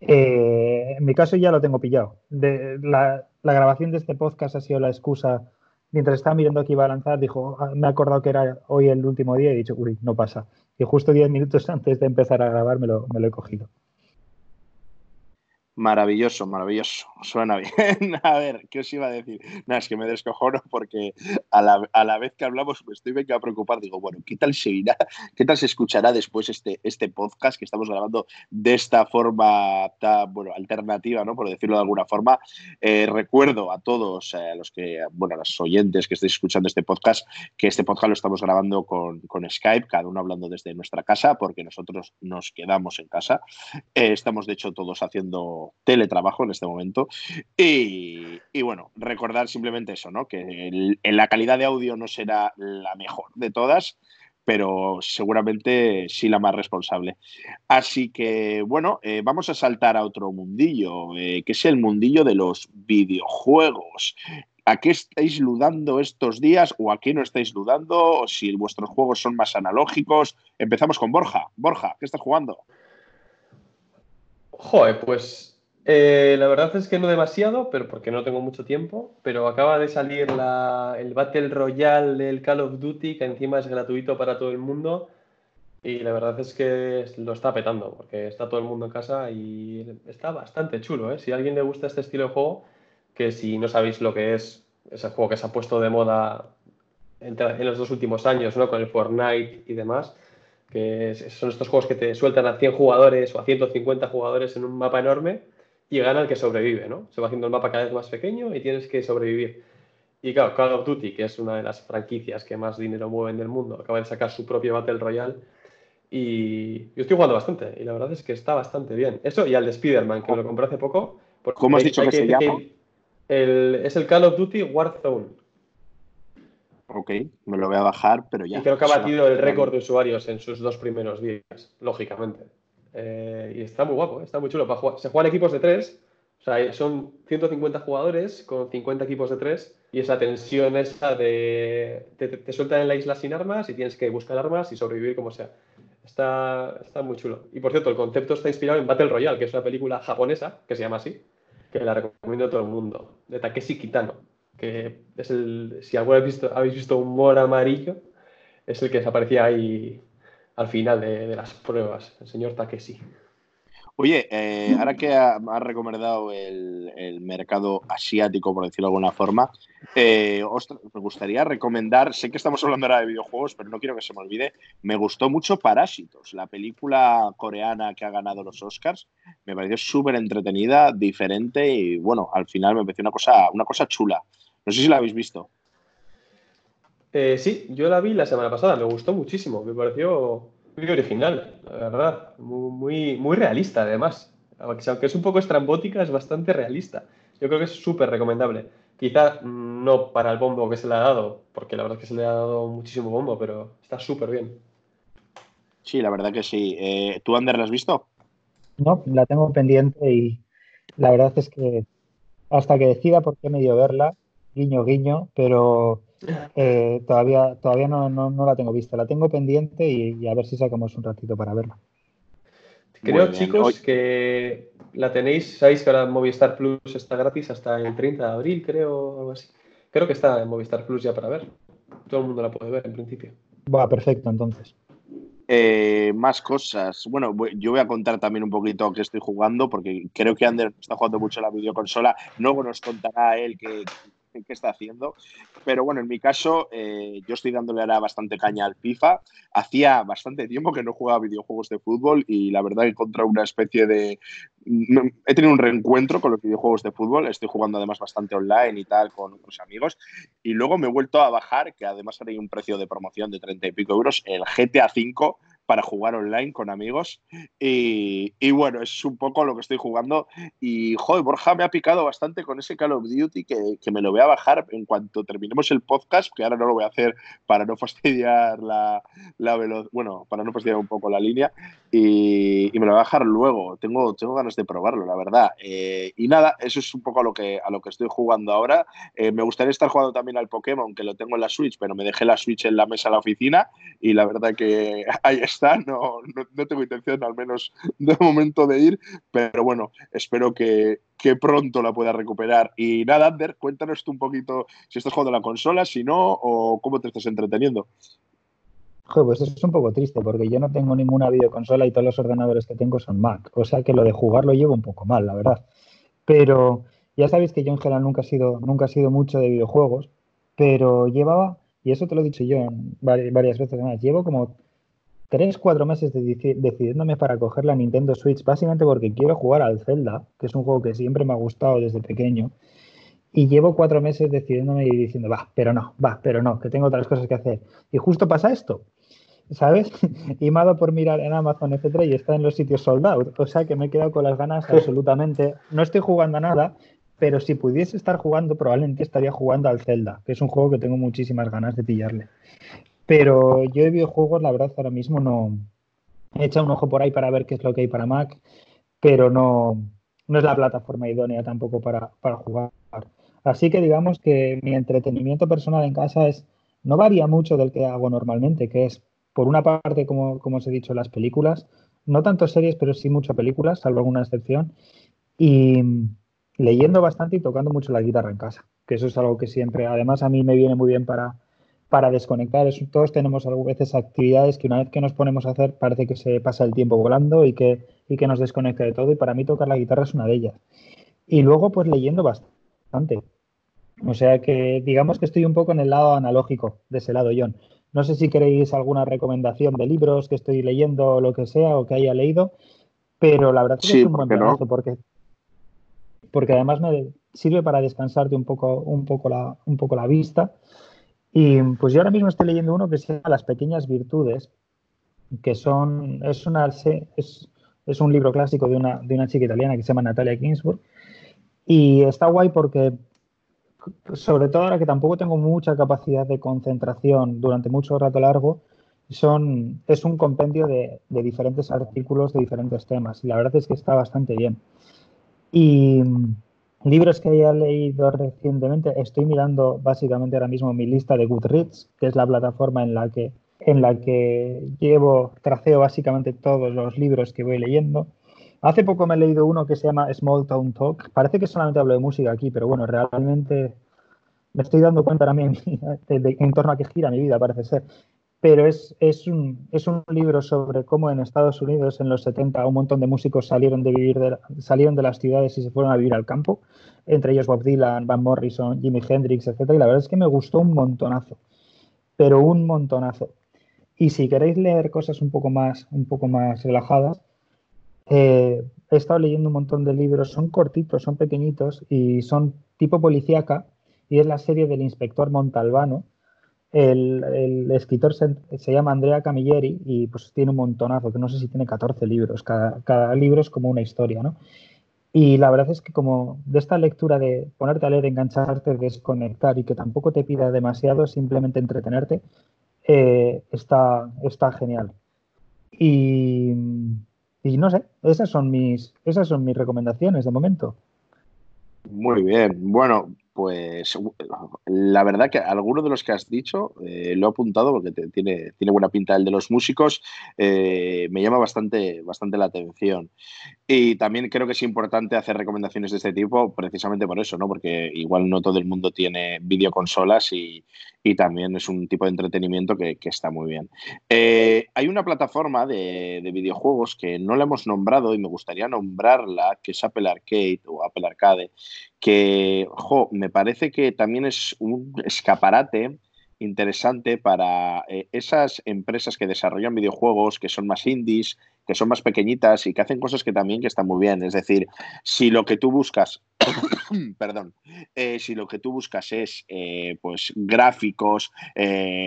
S2: eh, en mi caso ya lo tengo pillado. De, la, grabación de este podcast ha sido la excusa. Mientras estaba mirando que iba a lanzar, dijo, ah, me he acordado que era hoy el último día y he dicho, uy, no pasa. Y justo diez minutos antes de empezar a grabar me lo, me lo he cogido.
S1: Maravilloso, maravilloso. Suena bien. a ver, ¿qué os iba a decir? Nada, es que me descojono porque a la, a la vez que hablamos me estoy venga a preocupar. Digo, bueno, ¿qué tal se irá? ¿Qué tal se escuchará después este, este podcast que estamos grabando de esta forma tan, bueno, alternativa, ¿no? Por decirlo de alguna forma. Eh, recuerdo a todos, a los que, bueno, a los oyentes que estéis escuchando este podcast, que este podcast lo estamos grabando con, con Skype, cada uno hablando desde nuestra casa, porque nosotros nos quedamos en casa. Eh, estamos, de hecho, todos haciendo teletrabajo en este momento. Y, bueno, recordar simplemente eso, ¿no? Que la calidad de audio no será la mejor de todas, pero seguramente sí la más responsable. Así que, bueno, eh, vamos a saltar a otro mundillo, eh, que es el mundillo de los videojuegos. ¿A qué estáis ludando estos días o a qué no estáis ludando? O si vuestros juegos son más analógicos. Empezamos con Borja. Borja, ¿qué estás jugando?
S3: Joder, pues eh, la verdad es que no demasiado, pero porque no tengo mucho tiempo. Pero acaba de salir el Battle Royale del Call of Duty, que encima es gratuito para todo el mundo. Y la verdad es que lo está petando, porque está todo el mundo en casa y está bastante chulo. ¿eh? Si a alguien le gusta este estilo de juego, que si no sabéis lo que es, ese juego que se ha puesto de moda en los dos últimos años, ¿no? Con el Fortnite y demás, que son estos juegos que te sueltan a 100 jugadores o a 150 jugadores en un mapa enorme y gana el que sobrevive, ¿no? Se va haciendo el mapa cada vez más pequeño y tienes que sobrevivir. Y claro, Call of Duty, que es una de las franquicias que más dinero mueven del mundo, acaba de sacar su propio Battle Royale y yo estoy jugando bastante y la verdad es que está bastante bien. Eso y al de Spider-Man, que me lo compré hace poco.
S1: ¿Cómo has dicho que, se llama?
S3: es el Call of Duty Warzone.
S1: Ok, me lo voy a bajar, pero ya.
S3: Y creo que ha batido el récord de usuarios en sus dos primeros días, lógicamente. Eh, y está muy guapo, está muy chulo para jugar. Se juegan equipos de tres, o sea, son 150 jugadores con 50 equipos de tres y esa tensión esa de te, te, sueltan en la isla sin armas y tienes que buscar armas y sobrevivir como sea. Está, está muy chulo. Y por cierto, el concepto está inspirado en Battle Royale, que es una película japonesa que se llama así, que la recomiendo a todo el mundo, de Takeshi Kitano, que es el, si alguna vez habéis visto un mor amarillo, es el que desaparecía ahí al final de, las pruebas, el señor Takeshi.
S1: Oye, eh, ahora que has recomendado el, mercado asiático, por decirlo de alguna forma, eh, me gustaría recomendar, sé que estamos hablando ahora de videojuegos, pero no quiero que se me olvide, me gustó mucho Parásitos, la película coreana que ha ganado los Oscars, me pareció súper entretenida, diferente y bueno, al final me pareció una cosa, una cosa chula. No sé si la habéis visto.
S3: Eh, sí, yo la vi la semana pasada, me gustó muchísimo, me pareció muy original, la verdad. Muy, muy realista, además. Aunque es un poco estrambótica, es bastante realista. Yo creo que es súper recomendable. Quizá no para el bombo que se le ha dado, porque la verdad es que se le ha dado muchísimo bombo, pero está súper bien.
S1: Sí, la verdad que sí. Eh, ¿Tú, Ander, la has visto?
S2: No, la tengo pendiente y la verdad es que hasta que decida por qué medio verla, guiño, guiño, pero eh, todavía todavía no, no, la tengo vista. La tengo pendiente y, a ver si sacamos un ratito para verla.
S3: Creo, chicos, que la tenéis. Sabéis que ahora Movistar Plus está gratis hasta el 30 de abril, creo, algo así. Creo que está en Movistar Plus ya para ver. Todo el mundo la puede ver en principio.
S2: Va, perfecto, entonces.
S1: Eh, más cosas. Bueno, yo voy a contar también un poquito que estoy jugando, porque creo que Ander está jugando mucho la videoconsola. Luego nos contará él que, qué está haciendo. Pero bueno, en mi caso, eh, yo estoy dándole ahora bastante caña al FIFA. Hacía bastante tiempo que no jugaba videojuegos de fútbol y la verdad he encontrado una especie de... He tenido un reencuentro con los videojuegos de fútbol. Estoy jugando además bastante online y tal con otros amigos. Y luego me he vuelto a bajar, que además hay un precio de promoción de 30 y pico euros, el GTA V para jugar online con amigos. Y, bueno, es un poco lo que estoy jugando. Y, joder, Borja me ha picado bastante con ese Call of Duty que, me lo voy a bajar en cuanto terminemos el podcast, que ahora no lo voy a hacer para no fastidiar la, velocidad, bueno, para no fastidiar un poco la línea. Y, y, me lo voy a bajar luego. Tengo, tengo ganas de probarlo, la verdad. Eh, y nada, eso es un poco a lo que, a lo que estoy jugando ahora. Eh, me gustaría estar jugando también al Pokémon, que lo tengo en la Switch, pero me dejé la Switch en la mesa de la oficina y la verdad que ahí está no, no, tengo intención al menos de momento de ir, pero bueno, espero que, que pronto la pueda recuperar. Y nada, Ander, cuéntanos tú un poquito si estás jugando la consola, si no, o cómo te estás entreteniendo.
S2: Joder, pues es un poco triste porque yo no tengo ninguna videoconsola y todos los ordenadores que tengo son Mac. O sea que lo de jugar lo llevo un poco mal, la verdad. Pero ya sabéis que yo en general nunca he sido, nunca he sido mucho de videojuegos, pero llevaba, y eso te lo he dicho yo varias veces más, llevo como tres, cuatro meses decidiéndome para coger la Nintendo Switch, básicamente porque quiero jugar al Zelda, que es un juego que siempre me ha gustado desde pequeño. Y llevo cuatro meses decidiéndome y diciendo, va, pero no, va, pero no, que tengo otras cosas que hacer. Y justo pasa esto, ¿sabes? y me ha dado por mirar en Amazon, etcétera, y está en los sitios sold out. O sea que me he quedado con las ganas absolutamente. No estoy jugando a nada, pero si pudiese estar jugando, probablemente estaría jugando al Zelda, que es un juego que tengo muchísimas ganas de pillarle. Pero yo de videojuegos, la verdad, ahora mismo no. He echado un ojo por ahí para ver qué es lo que hay para Mac, pero no, no es la plataforma idónea tampoco para, para jugar. Así que digamos que mi entretenimiento personal en casa es no varía mucho del que hago normalmente, que es, por una parte, como, como os he dicho, las películas, no tanto series, pero sí muchas películas, salvo alguna excepción, y leyendo bastante y tocando mucho la guitarra en casa, que eso es algo que siempre, además a mí me viene muy bien para, para desconectar. todos tenemos a veces actividades que una vez que nos ponemos a hacer parece que se pasa el tiempo volando y que, y que nos desconecta de todo y para mí tocar la guitarra es una de ellas. Y luego pues leyendo bastante. O sea que digamos que estoy un poco en el lado analógico de ese lado, John. No sé si queréis alguna recomendación de libros que estoy leyendo o lo que sea o que haya leído, pero la verdad es que es un buen trabajo porque, porque además me sirve para descansarte un poco, un poco, la, un poco la vista. Y pues yo ahora mismo estoy leyendo uno que se llama Las pequeñas virtudes, que son, es, un libro clásico de una, de una chica italiana que se llama Natalia Ginsburg. Y está guay porque sobre todo ahora que tampoco tengo mucha capacidad de concentración durante mucho rato largo, son, es un compendio de, diferentes artículos de diferentes temas y la verdad es que está bastante bien. Y libros que haya leído recientemente, estoy mirando básicamente ahora mismo mi lista de Goodreads, que es la plataforma en la que, en la que llevo, traceo básicamente todos los libros que voy leyendo. Hace poco me he leído uno que se llama Small Town Talk. Parece que solamente hablo de música aquí, pero bueno, realmente me estoy dando cuenta también en torno a qué gira mi vida, parece ser. Pero es, es, un, es un libro sobre cómo en Estados Unidos en los 70 un montón de músicos salieron de, vivir de, salieron de las ciudades y se fueron a vivir al campo, entre ellos Bob Dylan, Van Morrison, Jimi Hendrix, etc. Y la verdad es que me gustó un montonazo, pero un montonazo. Y si queréis leer cosas un poco más, un poco más relajadas, eh, he estado leyendo un montón de libros, son cortitos, son pequeñitos y son tipo policíaca y es la serie del inspector Montalbano. El, escritor se, llama Andrea Camilleri y pues tiene un montonazo, que no sé si tiene 14 libros, cada, libro es como una historia, ¿no? Y la verdad es que como de esta lectura de ponerte a leer, engancharte, desconectar y que tampoco te pida demasiado, simplemente entretenerte, eh, está, está genial. Y y no sé, esas son mis, esas son mis recomendaciones de momento.
S1: Muy bien. Bueno, pues la verdad que alguno de los que has dicho eh, lo he apuntado porque tiene, tiene buena pinta el de los músicos, eh, me llama bastante, bastante la atención. Y también creo que es importante hacer recomendaciones de este tipo precisamente por eso, ¿no? porque igual no todo el mundo tiene videoconsolas y, y también es un tipo de entretenimiento que, está muy bien. Eh, hay una plataforma de, de, videojuegos que no la hemos nombrado y me gustaría nombrarla, que es Apple Arcade o Apple Arcade, que jo, me parece que también es un escaparate interesante para eh, esas empresas que desarrollan videojuegos, que son más indies, que son más pequeñitas y que hacen cosas que también que están muy bien. Es decir, si lo que tú buscas, perdón, eh, si lo que tú buscas es eh, pues gráficos,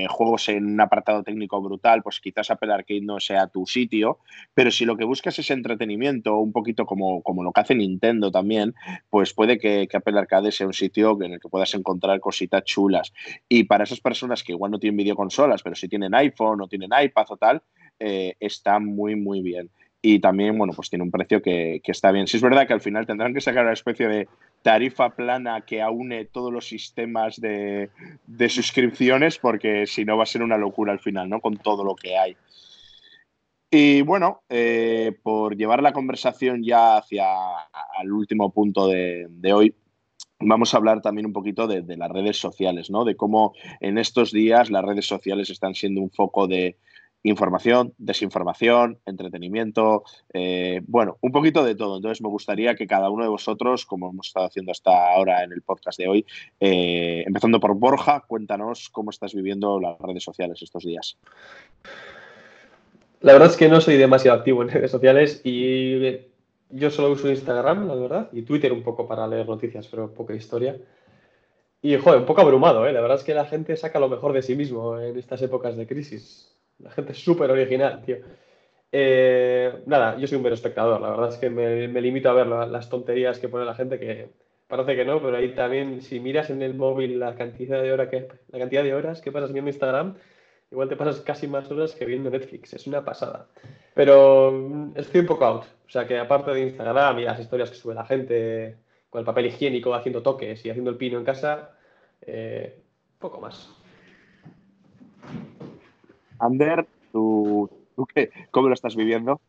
S1: juegos en un apartado técnico brutal, pues quizás Apple Arcade no sea tu sitio, pero si lo que buscas es entretenimiento, un poquito como, como lo que hace Nintendo también, pues puede que, que Apple Arcade sea un sitio en el que puedas encontrar cositas chulas. Y para esas personas que igual no tienen videoconsolas, pero si tienen iPhone o tienen iPad o tal, eh, está muy, muy bien. Y también, bueno, pues tiene un precio que, está bien. Si es verdad que al final tendrán que sacar una especie de tarifa plana que aúne todos los sistemas de, suscripciones, porque si no va a ser una locura al final, ¿no? Con todo lo que hay. Y bueno, eh, por llevar la conversación ya hacia el último punto de, de hoy, vamos a hablar también un poquito de, las redes sociales, ¿no? De cómo en estos días las redes sociales están siendo un foco de información, desinformación, entretenimiento, eh, bueno, un poquito de todo. Entonces me gustaría que cada uno de vosotros, como hemos estado haciendo hasta ahora en el podcast de hoy, eh, empezando por Borja, cuéntanos cómo estás viviendo las redes sociales estos días.
S3: La verdad es que no soy demasiado activo en redes sociales y yo solo uso Instagram, la verdad, y Twitter un poco para leer noticias, pero poca historia. Y, joder, un poco abrumado, ¿eh? La verdad es que la gente saca lo mejor de sí mismo en estas épocas de crisis. La gente es súper original, tío. Eh, nada, yo soy un mero espectador. La verdad es que me, limito a ver las tonterías que pone la gente, que parece que no, pero ahí también, si miras en el móvil la cantidad de, hora que, la cantidad de horas que pasas viendo Instagram, igual te pasas casi más horas que viendo Netflix. Es una pasada. Pero mm, estoy un poco out. O sea que aparte de Instagram y las historias que sube la gente con el papel higiénico haciendo toques y haciendo el pino en casa, eh, poco más.
S1: Ander, ¿tú, qué? ¿Cómo lo estás viviendo?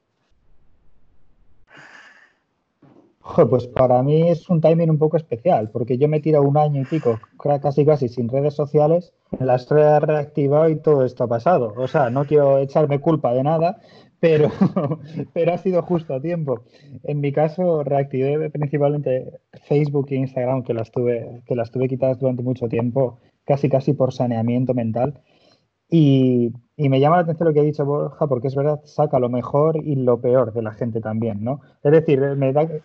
S2: pues para mí es un timing un poco especial, porque yo me tiro un año y pico, casi casi sin redes sociales, las he reactivado y todo esto ha pasado. O sea, no quiero echarme culpa de nada, pero, pero ha sido justo a tiempo. En mi caso, reactivé principalmente Facebook e Instagram, que las tuve, que las tuve quitadas durante mucho tiempo, casi casi por saneamiento mental. Y, me llama la atención lo que ha dicho Borja, porque es verdad, saca lo mejor y lo peor de la gente también, ¿no? Es decir,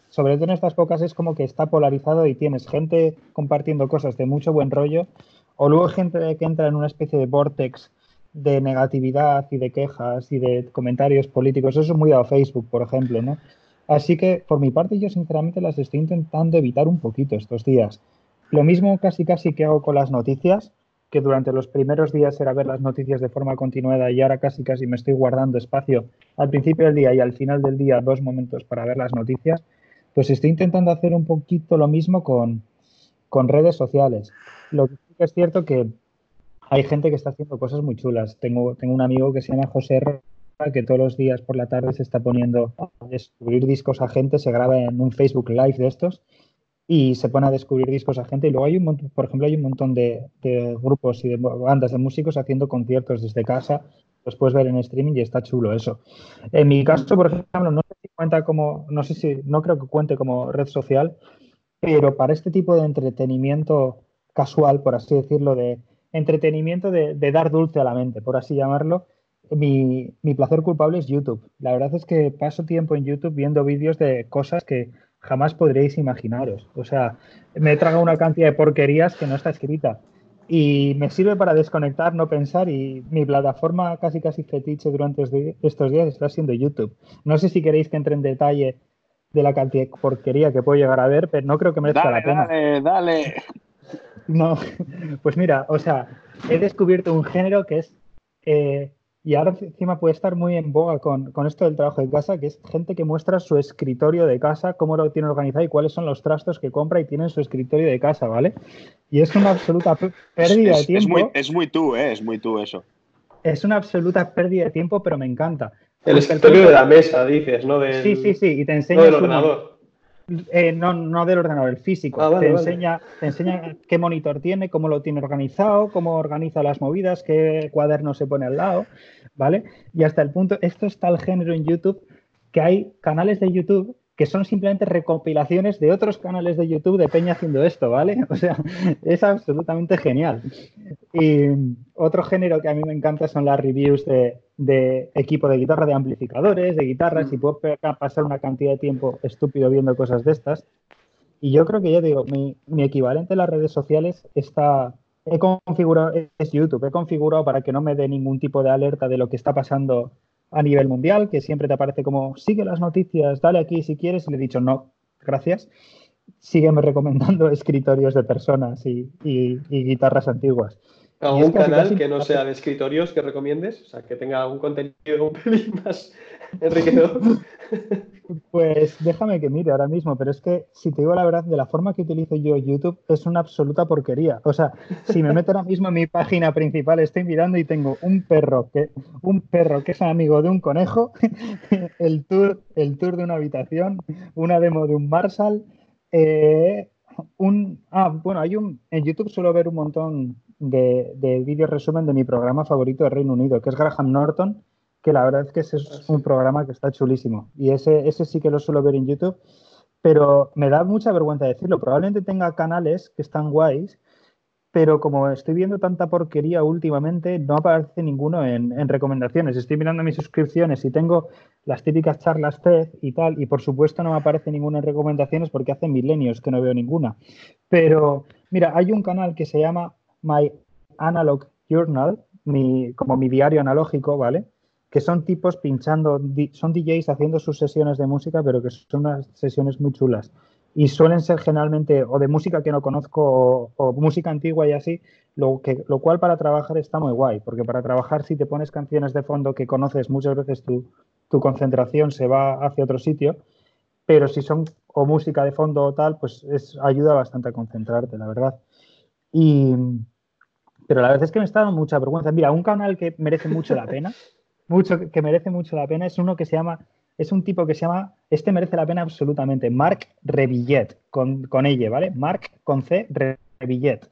S2: sobre todo en estas pocas es como que está polarizado y tienes gente compartiendo cosas de mucho buen rollo, o luego gente que entra en una especie de vortex de negatividad y de quejas y de comentarios políticos. Eso es muy dado Facebook, por ejemplo, ¿no? Así que, por mi parte, yo sinceramente las estoy intentando evitar un poquito estos días. Lo mismo casi casi que hago con las noticias, que durante los primeros días era ver las noticias de forma continuada y ahora casi casi me estoy guardando espacio al principio del día y al final del día dos momentos para ver las noticias, pues estoy intentando hacer un poquito lo mismo con, con redes sociales. Lo que es cierto que hay gente que está haciendo cosas muy chulas. Tengo, tengo un amigo que se llama José que todos los días por la tarde se está poniendo a descubrir discos a gente, se graba en un Facebook Live de estos y se pone a descubrir discos a gente. Y luego hay un montón, por ejemplo, hay un montón de, grupos y de bandas de músicos haciendo conciertos desde casa. Los puedes ver en streaming y está chulo eso. En mi caso, por ejemplo, no sé si cuenta como, no sé si, no creo que cuente como red social, pero para este tipo de entretenimiento casual, por así decirlo, de entretenimiento de, dar dulce a la mente, por así llamarlo. Mi, placer culpable es YouTube. La verdad es que paso tiempo en YouTube viendo vídeos de cosas que jamás podréis imaginaros. O sea, me he tragado una cantidad de porquerías que no está escrita. Y me sirve para desconectar, no pensar. Y mi plataforma casi casi fetiche durante estos días está siendo YouTube. No sé si queréis que entre en detalle de la cantidad de porquería que puedo llegar a ver, pero no creo que merezca la pena.
S1: Dale, dale.
S2: No, pues mira, o sea, he descubierto un género que es, eh, y ahora encima puede estar muy en boga con, esto del trabajo de casa, que es gente que muestra su escritorio de casa, cómo lo tiene organizado y cuáles son los trastos que compra y tiene en su escritorio de casa, ¿vale? Y es una absoluta pérdida de tiempo.
S1: Es muy, es muy tú, ¿eh? Es muy tú eso.
S2: Es una absoluta pérdida de tiempo, pero me encanta.
S3: El escritorio de la mesa, dices, ¿no?
S2: sí, sí, sí, y te enseña.
S3: del ordenador.
S2: Eh, no, no del ordenador, el físico. Ah, te, enseña, te enseña qué monitor tiene, cómo lo tiene organizado, cómo organiza las movidas, qué cuaderno se pone al lado, ¿vale? Y hasta el punto, esto está el género en YouTube, que hay canales de YouTube que son simplemente recopilaciones de otros canales de YouTube de Peña haciendo esto, ¿vale? O sea, es absolutamente genial. Y otro género que a mí me encanta son las reviews de, de equipo de guitarra, de amplificadores, de guitarras, y puedo pasar una cantidad de tiempo estúpido viendo cosas de estas. Y yo creo que ya digo, mi, mi equivalente en las redes sociales está, he configurado, es YouTube, he configurado para que no me dé ningún tipo de alerta de lo que está pasando a nivel mundial, que siempre te aparece como, sigue las noticias, dale aquí si quieres, y le he dicho, no, gracias. Sígueme recomendando escritorios de personas y, y guitarras antiguas.
S3: ¿Algún canal que no sea de escritorios que recomiendes? O sea, que tenga algún contenido un pelín más enriquecedor.
S2: Pues déjame que mire ahora mismo, pero es que si te digo la verdad, de la forma que utilizo yo YouTube es una absoluta porquería. O sea, si me meto ahora mismo en mi página principal, estoy mirando y tengo un perro que, un perro que es amigo de un conejo, el tour, el tour de una habitación, una demo de un Marshall. Eh, un, ah, bueno, hay un. En YouTube suelo ver un montón de, de vídeos resumen de mi programa favorito de Reino Unido, que es Graham Norton, que la verdad es que ese es ah, un programa que está chulísimo. Y ese, ese sí que lo suelo ver en YouTube, pero me da mucha vergüenza decirlo. Probablemente tenga canales que están guays, pero como estoy viendo tanta porquería últimamente, no aparece ninguno en, en, recomendaciones. Estoy mirando mis suscripciones y tengo las típicas charlas TED y tal, y por supuesto no me aparece ninguna en recomendaciones porque hace milenios que no veo ninguna. Pero mira, hay un canal que se llama My Analog Journal, mi, como mi diario analógico, ¿vale? Que son tipos pinchando, son DJs haciendo sus sesiones de música, pero que son unas sesiones muy chulas. Y suelen ser generalmente o de música que no conozco o, música antigua y así, lo, que, lo cual para trabajar está muy guay, porque para trabajar si te pones canciones de fondo que conoces, muchas veces tu, tu concentración se va hacia otro sitio, pero si son o música de fondo o tal, pues es, ayuda bastante a concentrarte, la verdad. Y, pero la verdad es que me está dando mucha vergüenza. Mira, un canal que merece mucho la pena, mucho, que merece mucho la pena, es uno que se llama, es un tipo que se llama, este merece la pena absolutamente, Marc Revillet, con, con ella, ¿vale? Marc con C, Revillet.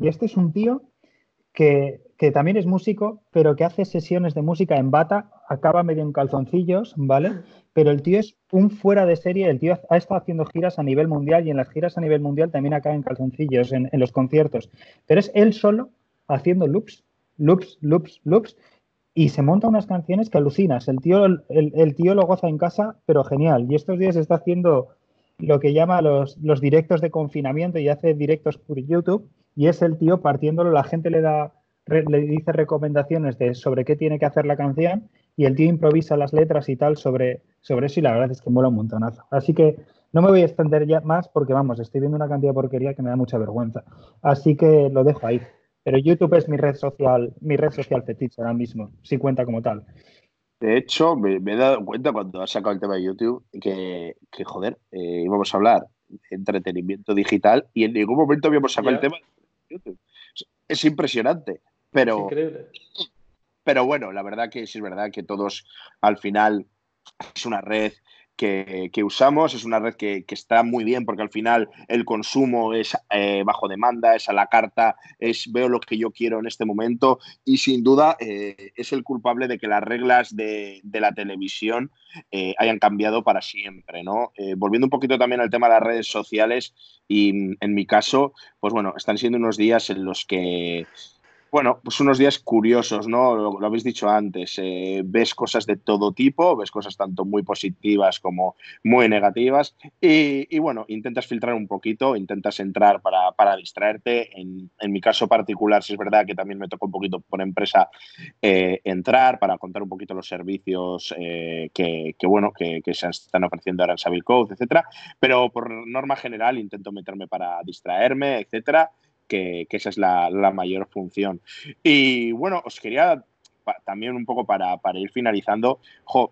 S2: Y este es un tío que, también es músico, pero que hace sesiones de música en bata, acaba medio en calzoncillos, ¿vale? Pero el tío es un fuera de serie, el tío ha estado haciendo giras a nivel mundial y en las giras a nivel mundial también acaba en calzoncillos, en, los conciertos. Pero es él solo haciendo loops, loops, loops, loops, y se monta unas canciones que alucinas. El tío, el, tío lo goza en casa, pero genial. Y estos días está haciendo lo que llama los, los directos de confinamiento y hace directos por YouTube y es el tío partiéndolo, la gente le da, le dice recomendaciones de sobre qué tiene que hacer la canción y el tío improvisa las letras y tal sobre, sobre eso y la verdad es que mola un montonazo. Así que no me voy a extender ya más porque vamos, estoy viendo una cantidad de porquería que me da mucha vergüenza. Así que lo dejo ahí. Pero YouTube es mi red social, mi red social fetiche ahora mismo, si cuenta como tal.
S1: De hecho, me, he dado cuenta cuando has sacado el tema de YouTube que, que joder, eh, íbamos a hablar de entretenimiento digital y en ningún momento habíamos sacado el tema es impresionante, pero... Pero bueno, la verdad que sí es verdad que todos al final es una red que, usamos. Es una red que, está muy bien porque al final el consumo es eh, bajo demanda, es a la carta, es veo lo que yo quiero en este momento y sin duda eh, es el culpable de que las reglas de, la televisión eh, hayan cambiado para siempre. ¿no? volviendo un poquito también al tema de las redes sociales y en mi caso, pues bueno, están siendo unos días en los que bueno, pues unos días curiosos, ¿no? Lo, habéis dicho antes. Eh, ves cosas de todo tipo, ves cosas tanto muy positivas como muy negativas. Y, bueno, intentas filtrar un poquito, intentas entrar para, distraerte. En, mi caso particular, si es verdad que también me toca un poquito por empresa eh, entrar para contar un poquito los servicios eh, que, bueno, que, se están ofreciendo ahora en Savile Code, etcétera. Pero por norma general intento meterme para distraerme, etcétera que, esa es la, mayor función. Y bueno, os quería también un poco para, ir finalizando,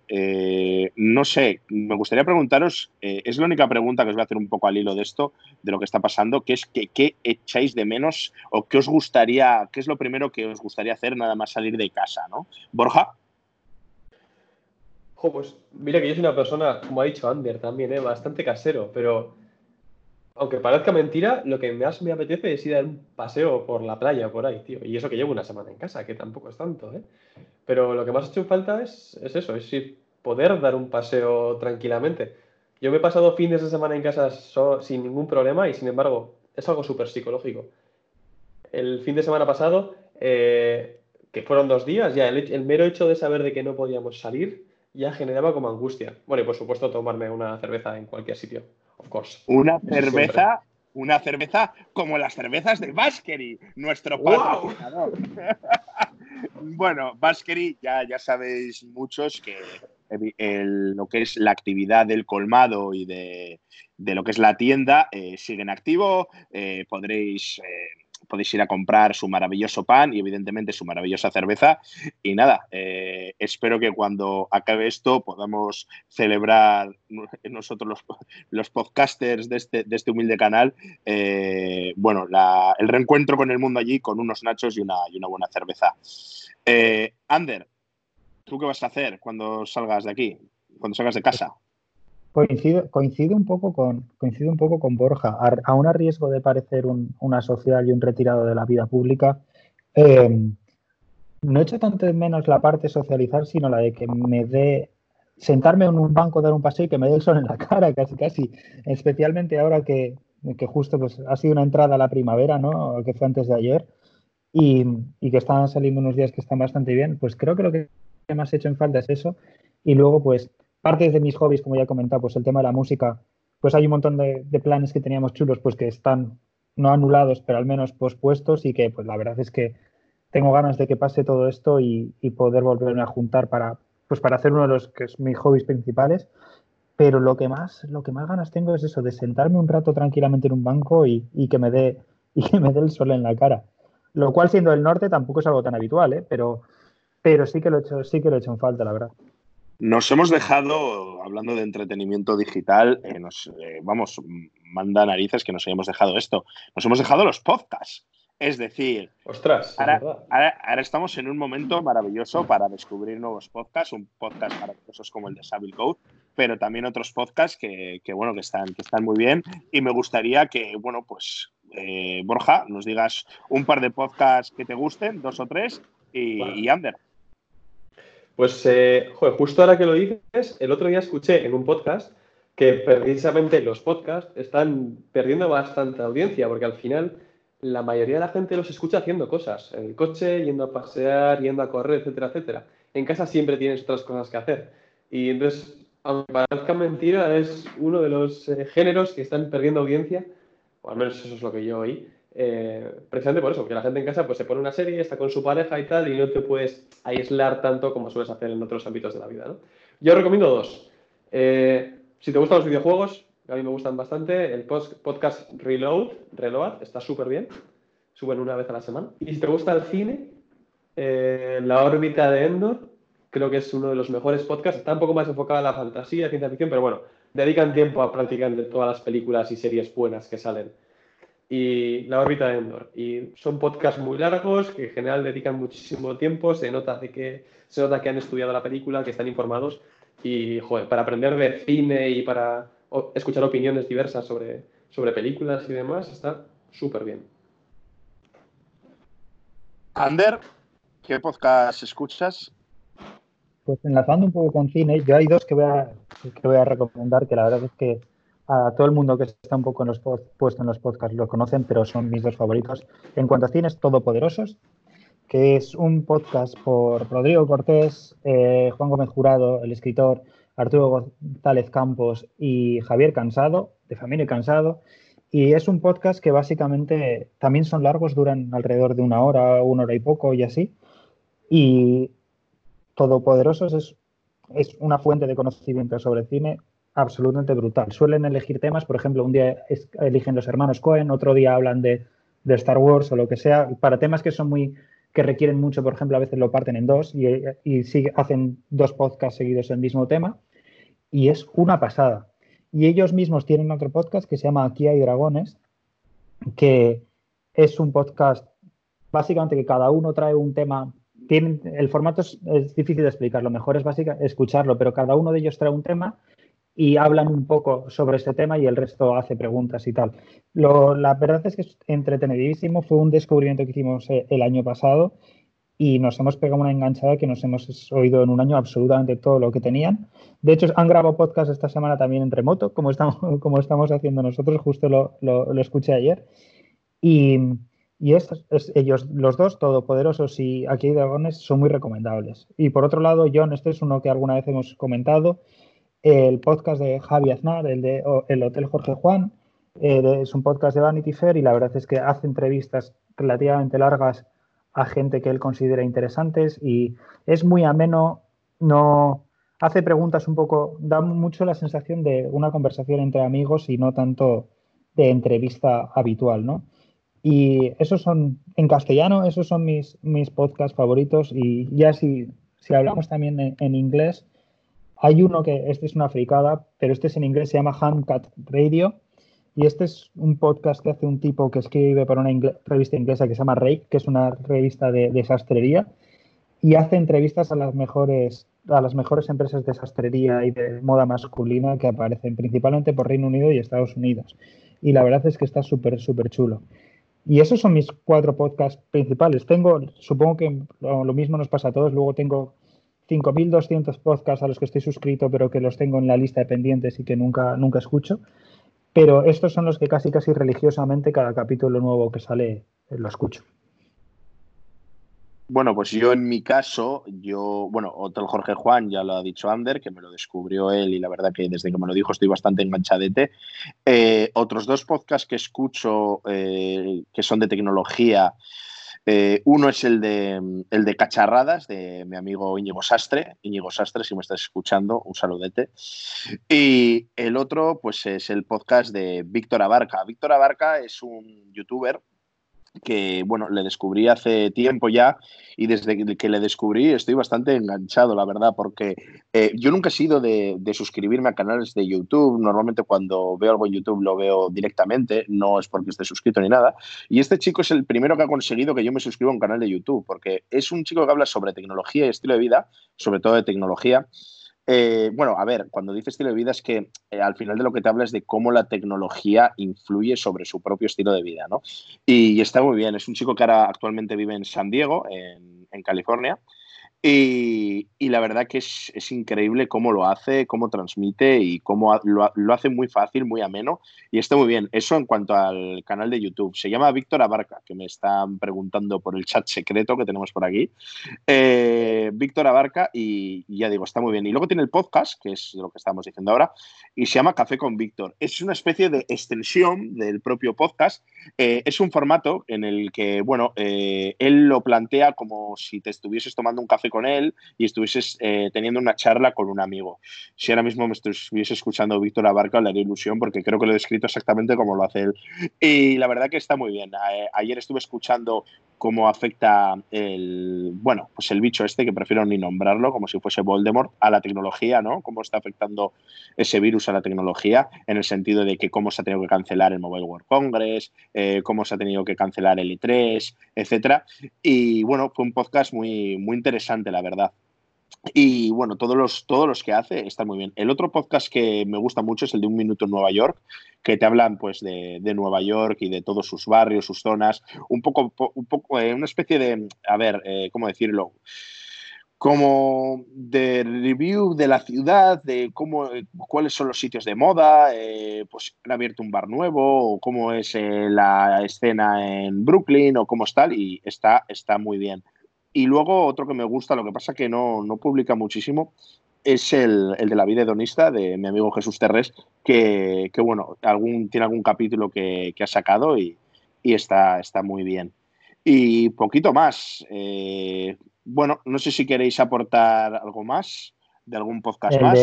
S1: eh, no sé, me gustaría preguntaros, eh, es la única pregunta que os voy a hacer un poco al hilo de esto, de lo que está pasando, que es que, qué echáis de menos o qué os gustaría, qué es lo primero que os gustaría hacer nada más salir de casa, ¿no? Borja.
S3: pues mira que yo soy una persona, como ha dicho Ander también, ¿eh? bastante casero, pero aunque parezca mentira, lo que más me apetece es ir a un paseo por la playa, por ahí, tío. Y eso que llevo una semana en casa, que tampoco es tanto, ¿eh? Pero lo que más ha hecho falta es, eso, es poder dar un paseo tranquilamente. Yo me he pasado fines de semana en casa sin ningún problema y sin embargo es algo súper psicológico. El fin de semana pasado, eh, que fueron dos días, ya el, el mero hecho de saber de que no podíamos salir ya generaba como angustia. Bueno, y por supuesto tomarme una cerveza en cualquier sitio.
S1: Una cerveza, una cerveza como las cervezas de Baskery, nuestro patrocinador. bueno, Baskery, ya, ya sabéis muchos que lo que es la actividad del colmado y de, lo que es la tienda eh, sigue en activo. Eh, podréis eh, podéis ir a comprar su maravilloso pan y evidentemente su maravillosa cerveza. Y nada, eh, espero que cuando acabe esto podamos celebrar nosotros los, los podcasters de este, de este humilde canal, eh, bueno, el reencuentro con el mundo allí con unos nachos y una, y una buena cerveza. Eh, Ander, ¿tú qué vas a hacer cuando salgas de aquí, cuando salgas de casa?
S2: Coincido, un poco con, coincido un poco con Borja. aún a riesgo de parecer un, una social y un retirado de la vida pública, em, no he hecho tanto menos la parte socializar, sino la de que me dé sentarme en un banco, dar un paseo y que me dé el sol en la cara, casi, casi. Especialmente ahora que, justo pues, ha sido una entrada a la primavera, ¿no? Que fue antes de ayer. Y, y, que están saliendo unos días que están bastante bien, pues creo que lo que más he hecho en falta es eso. Y luego, pues, parte de mis hobbies, como ya he comentado, pues el tema de la música, pues hay un montón de, planes que teníamos chulos, pues que están no anulados, pero al menos pospuestos y que pues la verdad es que tengo ganas de que pase todo esto y, poder volverme a juntar para, pues para hacer uno de los que es mis hobbies principales. Pero lo que más, lo que más ganas tengo es eso, de sentarme un rato tranquilamente en un banco y, que me dé, y que me dé el sol en la cara. Lo cual siendo el norte tampoco es algo tan habitual, ¿eh? pero, pero sí que lo he hecho, sí que lo he hecho en falta, la verdad.
S1: Nos hemos dejado, hablando de entretenimiento digital, eh, nos, eh, vamos, manda narices que nos hayamos dejado esto. Nos hemos dejado los podcasts. Es decir,
S3: Ostras,
S1: ahora, estamos en un momento maravilloso para descubrir nuevos podcasts, un podcast maravilloso como el de Savile Code, pero también otros podcasts que, bueno, que están, que están muy bien. Y me gustaría que, bueno, pues eh, Borja, nos digas un par de podcasts que te gusten, dos o tres, y, Ander.
S3: Pues, eh, justo ahora que lo dices, el otro día escuché en un podcast que precisamente los podcasts están perdiendo bastante audiencia, porque al final la mayoría de la gente los escucha haciendo cosas, en el coche, yendo a pasear, yendo a correr, etcétera, etcétera. En casa siempre tienes otras cosas que hacer. Y entonces, aunque parezca mentira, es uno de los eh, géneros que están perdiendo audiencia, o al menos eso es lo que yo oí, eh, precisamente por eso, porque la gente en casa pues se pone una serie, está con su pareja y tal, y no te puedes aislar tanto como sueles hacer en otros ámbitos de la vida. ¿no? Yo recomiendo dos. Eh, si te gustan los videojuegos, a mí me gustan bastante, el podcast Reload, Reload, está súper bien, suben una vez a la semana. Y si te gusta el cine, eh, La órbita de Endor, creo que es uno de los mejores podcasts, está un poco más enfocado en la fantasía, ciencia ficción, pero bueno, dedican tiempo a prácticamente todas las películas y series buenas que salen y La órbita de Endor. Y son podcasts muy largos que en general dedican muchísimo tiempo, se nota, de que, se nota que han estudiado la película, que están informados y, joder, para aprender de cine y para escuchar opiniones diversas sobre, sobre películas y demás, está súper bien.
S1: Ander, ¿qué podcast escuchas?
S2: Pues enlazando un poco con cine, yo hay dos que voy a, que voy a recomendar, que la verdad es que a todo el mundo que está un poco en los puesto en los podcasts lo conocen, pero son mis dos favoritos. En cuanto a cines, Todopoderosos, que es un podcast por Rodrigo Cortés, eh, Juan Gómez Jurado, el escritor, Arturo González Campos y Javier Cansado, de Familia Cansado. Y es un podcast que básicamente también son largos, duran alrededor de una hora, una hora y poco y así. Y Todopoderosos es, es una fuente de conocimiento sobre cine absolutamente brutal. Suelen elegir temas, por ejemplo, un día eligen los hermanos Cohen, otro día hablan de, Star Wars o lo que sea, para temas que son muy que requieren mucho, por ejemplo, a veces lo parten en dos y, y hacen dos podcasts seguidos el mismo tema y es una pasada. Y ellos mismos tienen otro podcast que se llama Aquí hay dragones, que es un podcast básicamente que cada uno trae un tema. El formato es, es difícil de explicar, lo mejor es básica, escucharlo, pero cada uno de ellos trae un tema y hablan un poco sobre este tema y el resto hace preguntas y tal. la verdad es que es entretenidísimo, fue un descubrimiento que hicimos eh, el año pasado y nos hemos pegado una enganchada que nos hemos oído en un año absolutamente todo lo que tenían. De hecho, han grabado podcast esta semana también en remoto, como estamos, como estamos haciendo nosotros, justo lo, lo, escuché ayer. Y, y estos, ellos, los dos, Todopoderosos y Aquí hay Dragones, son muy recomendables. Y por otro lado, John, este es uno que alguna vez hemos comentado, el podcast de Javi Aznar, el de El Hotel Jorge Juan. Eh, es un podcast de Vanity Fair y la verdad es que hace entrevistas relativamente largas a gente que él considera interesantes y es muy ameno, no hace preguntas un poco, da mucho la sensación de una conversación entre amigos y no tanto de entrevista habitual, ¿no? Y esos son, en castellano, esos son mis, mis podcasts favoritos y ya si, si hablamos también en inglés, hay uno que, este es una fricada, pero este es en inglés, se llama Handcat Radio. Y este es un podcast que hace un tipo que escribe para una revista inglesa que se llama Rake, que es una revista de, de sastrería, y hace entrevistas a las mejores a las mejores empresas de sastrería y de moda masculina que aparecen principalmente por Reino Unido y Estados Unidos. Y la verdad es que está súper, súper chulo. Y esos son mis cuatro podcasts principales. Tengo, supongo que lo mismo nos pasa a todos, luego tengo 5.200 podcasts a los que estoy suscrito, pero que los tengo en la lista de pendientes y que nunca, nunca escucho. Pero estos son los que casi, casi religiosamente cada capítulo nuevo que sale eh, lo escucho.
S1: Bueno, pues yo en mi caso, yo, bueno, Hotel Jorge Juan ya lo ha dicho Ander, que me lo descubrió él y la verdad que desde que me lo dijo estoy bastante enganchadete. Eh, otros dos podcasts que escucho eh, que son de tecnología eh, uno es el de, el de Cacharradas, de mi amigo Íñigo Sastre. Íñigo Sastre, si me estás escuchando, un saludete. Y el otro, pues es el podcast de Víctor Abarca. Víctor Abarca es un youtuber que bueno, le descubrí hace tiempo ya y desde que le descubrí estoy bastante enganchado, la verdad, porque eh, yo nunca he sido de, suscribirme a canales de YouTube. Normalmente cuando veo algo en YouTube lo veo directamente, no es porque esté suscrito ni nada. Y este chico es el primero que ha conseguido que yo me suscriba a un canal de YouTube, porque es un chico que habla sobre tecnología y estilo de vida, sobre todo de tecnología. Eh, bueno, a ver, cuando dice estilo de vida es que eh, al final de lo que te habla es de cómo la tecnología influye sobre su propio estilo de vida, ¿no? Y, está muy bien. Es un chico que ahora actualmente vive en San Diego, en, en California. Y, la verdad que es, increíble cómo lo hace, cómo transmite y cómo lo, hace muy fácil, muy ameno y está muy bien. Eso en cuanto al canal de YouTube. Se llama Víctor Abarca, que me están preguntando por el chat secreto que tenemos por aquí. Eh, Víctor Abarca y, ya digo, está muy bien. Y luego tiene el podcast, que es lo que estamos diciendo ahora, y se llama Café con Víctor. Es una especie de extensión del propio podcast. Eh, es un formato en el que, bueno, eh, él lo plantea como si te estuvieses tomando un café con él y estuvieses eh, teniendo una charla con un amigo. Si ahora mismo me estuviese escuchando Víctor Abarca, le haría ilusión porque creo que lo he descrito exactamente como lo hace él. Y la verdad que está muy bien. ayer estuve escuchando cómo afecta el, bueno, pues el bicho este, que prefiero ni nombrarlo, como si fuese Voldemort, a la tecnología, ¿no? Cómo está afectando ese virus a la tecnología, en el sentido de que cómo se ha tenido que cancelar el Mobile World Congress, eh, cómo se ha tenido que cancelar el E3, etcétera. Y bueno, fue un podcast muy, muy interesante, la verdad. Y bueno, todos los, todos los que hace están muy bien. El otro podcast que me gusta mucho es el de Un Minuto en Nueva York, que te hablan pues de, Nueva York y de todos sus barrios, sus zonas, un poco, un poco eh, una especie de, a ver, eh, ¿cómo decirlo? como de review de la ciudad, de cómo, eh, cuáles son los sitios de moda, pues han abierto un bar nuevo, o cómo es la escena en Brooklyn, o cómo está, y está, está muy bien. Y luego otro que me gusta, lo que pasa que no, no publica muchísimo, es el, el, de la vida hedonista de mi amigo Jesús Terres, que, que bueno, algún, tiene algún capítulo que, que ha sacado y, y, está, está muy bien. Y poquito más. Eh, bueno, no sé si queréis aportar algo más de algún podcast más.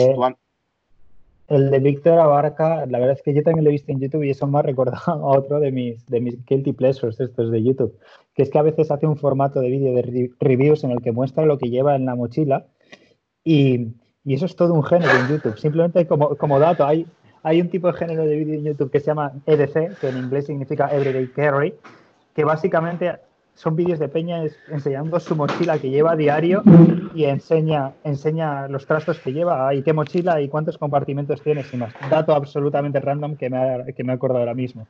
S2: El de Víctor Abarca, la verdad es que yo también lo he visto en YouTube y eso me ha recordado otro de mis, de mis guilty pleasures, estos de YouTube, que es que a veces hace un formato de vídeo de reviews en el que muestra lo que lleva en la mochila y, y eso es todo un género en YouTube. Simplemente como, como dato, hay, hay un tipo de género de vídeo en YouTube que se llama EDC, que en inglés significa Everyday Carry, que básicamente son vídeos de Peña enseñando su mochila que lleva a diario y enseña, enseña los trastos que lleva y qué mochila y cuántos compartimentos tiene y más. Dato absolutamente random que me ha, que me he acordado ahora mismo.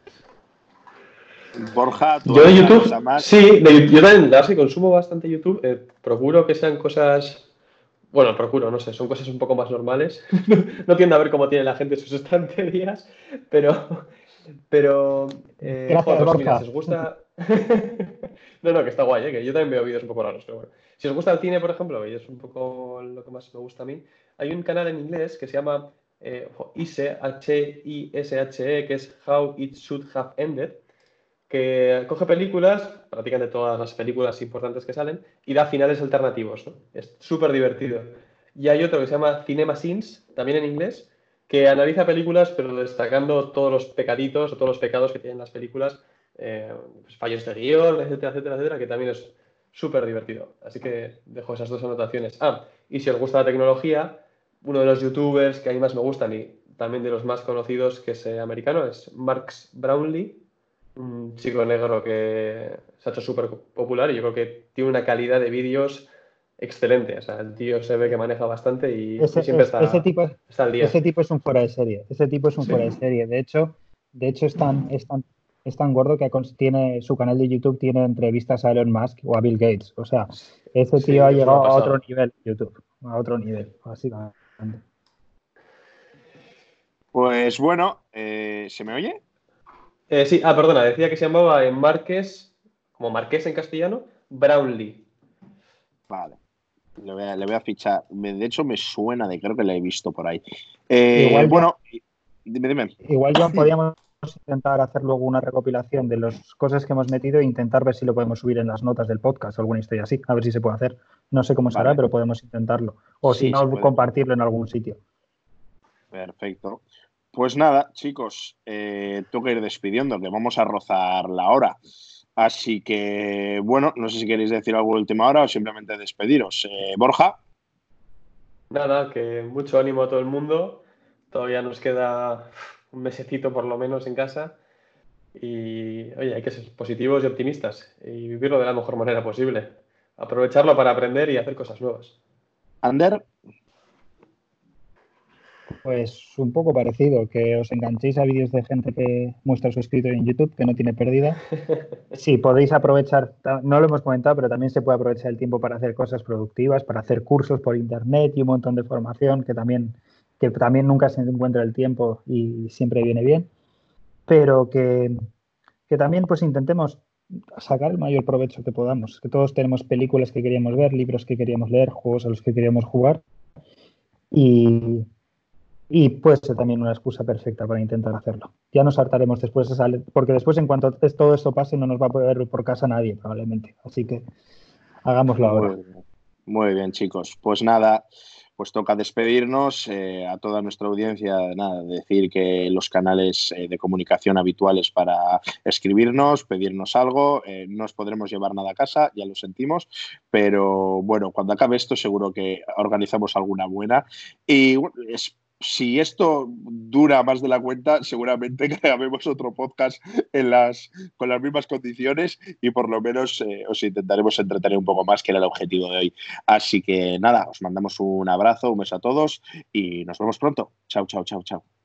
S1: Borja,
S3: ¿tú yo de YouTube, sí, yo también así consumo bastante YouTube. Eh, procuro que sean cosas, bueno, procuro, no sé, son cosas un poco más normales. no tiendo a ver cómo tiene la gente sus estanterías, pero, pero,
S2: eh, Gracias, pues Borja.
S3: si os gusta, no, no, que está guay, ¿eh? que yo también veo vídeos un poco raros, pero bueno. Si os gusta el cine, por ejemplo, y es un poco lo que más me gusta a mí, hay un canal en inglés que se llama eh, ISE, H-I-S-H-E, que es How It Should Have Ended, que coge películas, prácticamente todas las películas importantes que salen, y da finales alternativos. ¿no? Es súper divertido. Y hay otro que se llama Cinema Sins, también en inglés, que analiza películas, pero destacando todos los pecaditos o todos los pecados que tienen las películas eh, pues, fallos de guion, etcétera, etcétera, etcétera, que también es súper divertido. Así que dejo esas dos anotaciones. Ah, y si os gusta la tecnología, uno de los youtubers que a mí más me gustan y también de los más conocidos que es eh, americano es Marx Brownlee, un chico negro que se ha hecho súper popular y yo creo que tiene una calidad de vídeos excelente. O sea, el tío se ve que maneja bastante y, siempre está,
S2: ese tipo, al día. Ese tipo es un fuera de serie. Ese tipo es un fuera de serie. De hecho, de hecho es tan gordo que tiene, su canal de YouTube tiene entrevistas a Elon Musk o a Bill Gates. O sea, ese tío ha llegado a otro nivel YouTube, a otro nivel, básicamente.
S1: Pues bueno, eh, ¿se me oye?
S3: Eh, sí, ah, perdona, decía que se llamaba en Marques, como Marqués en castellano, Brownlee.
S1: Vale. Le voy, a, le voy a fichar. De hecho, me suena de creo que le he visto por ahí. Eh, igual, bueno, dime, dime.
S2: Igual, ya podíamos intentar hacer luego una recopilación de las cosas que hemos metido e intentar ver si lo podemos subir en las notas del podcast o alguna historia así, a ver si se puede hacer. No sé cómo será, pero podemos intentarlo. O si no, compartirlo en algún sitio.
S1: Perfecto. Pues nada, chicos, eh, tengo que ir despidiendo, que vamos a rozar la hora. Así que, bueno, no sé si queréis decir algo de última hora o simplemente despediros. Eh, Borja.
S3: Nada, que mucho ánimo a todo el mundo. Todavía nos queda un mesecito por lo menos en casa. Y oye, hay que ser positivos y optimistas y vivirlo de la mejor manera posible. Aprovecharlo para aprender y hacer cosas nuevas.
S1: Ander.
S2: Pues un poco parecido, que os enganchéis a vídeos de gente que muestra su escrito en YouTube, que no tiene pérdida. Sí, podéis aprovechar, no lo hemos comentado, pero también se puede aprovechar el tiempo para hacer cosas productivas, para hacer cursos por internet y un montón de formación que también, que también nunca se encuentra el tiempo y siempre viene bien. Pero que, que también pues intentemos sacar el mayor provecho que podamos, que todos tenemos películas que queríamos ver, libros que queríamos leer, juegos a los que queríamos jugar y, y puede ser también una excusa perfecta para intentar hacerlo. Ya nos hartaremos después, porque después en cuanto todo esto pase no nos va a poder ver por casa nadie probablemente. Así que hagámoslo ahora.
S1: Muy bien, chicos. Pues nada, pues toca despedirnos eh, a toda nuestra audiencia, nada, decir que los canales eh, de comunicación habituales para escribirnos, pedirnos algo, eh, no os podremos llevar nada a casa, ya lo sentimos, pero bueno, cuando acabe esto seguro que organizamos alguna buena. Y es si esto dura más de la cuenta, seguramente grabemos otro podcast con las mismas condiciones y por lo menos eh, os intentaremos entretener un poco más, que era el objetivo de hoy. Así que nada, os mandamos un abrazo, un beso a todos y nos vemos pronto. Chao, chao, chao, chao.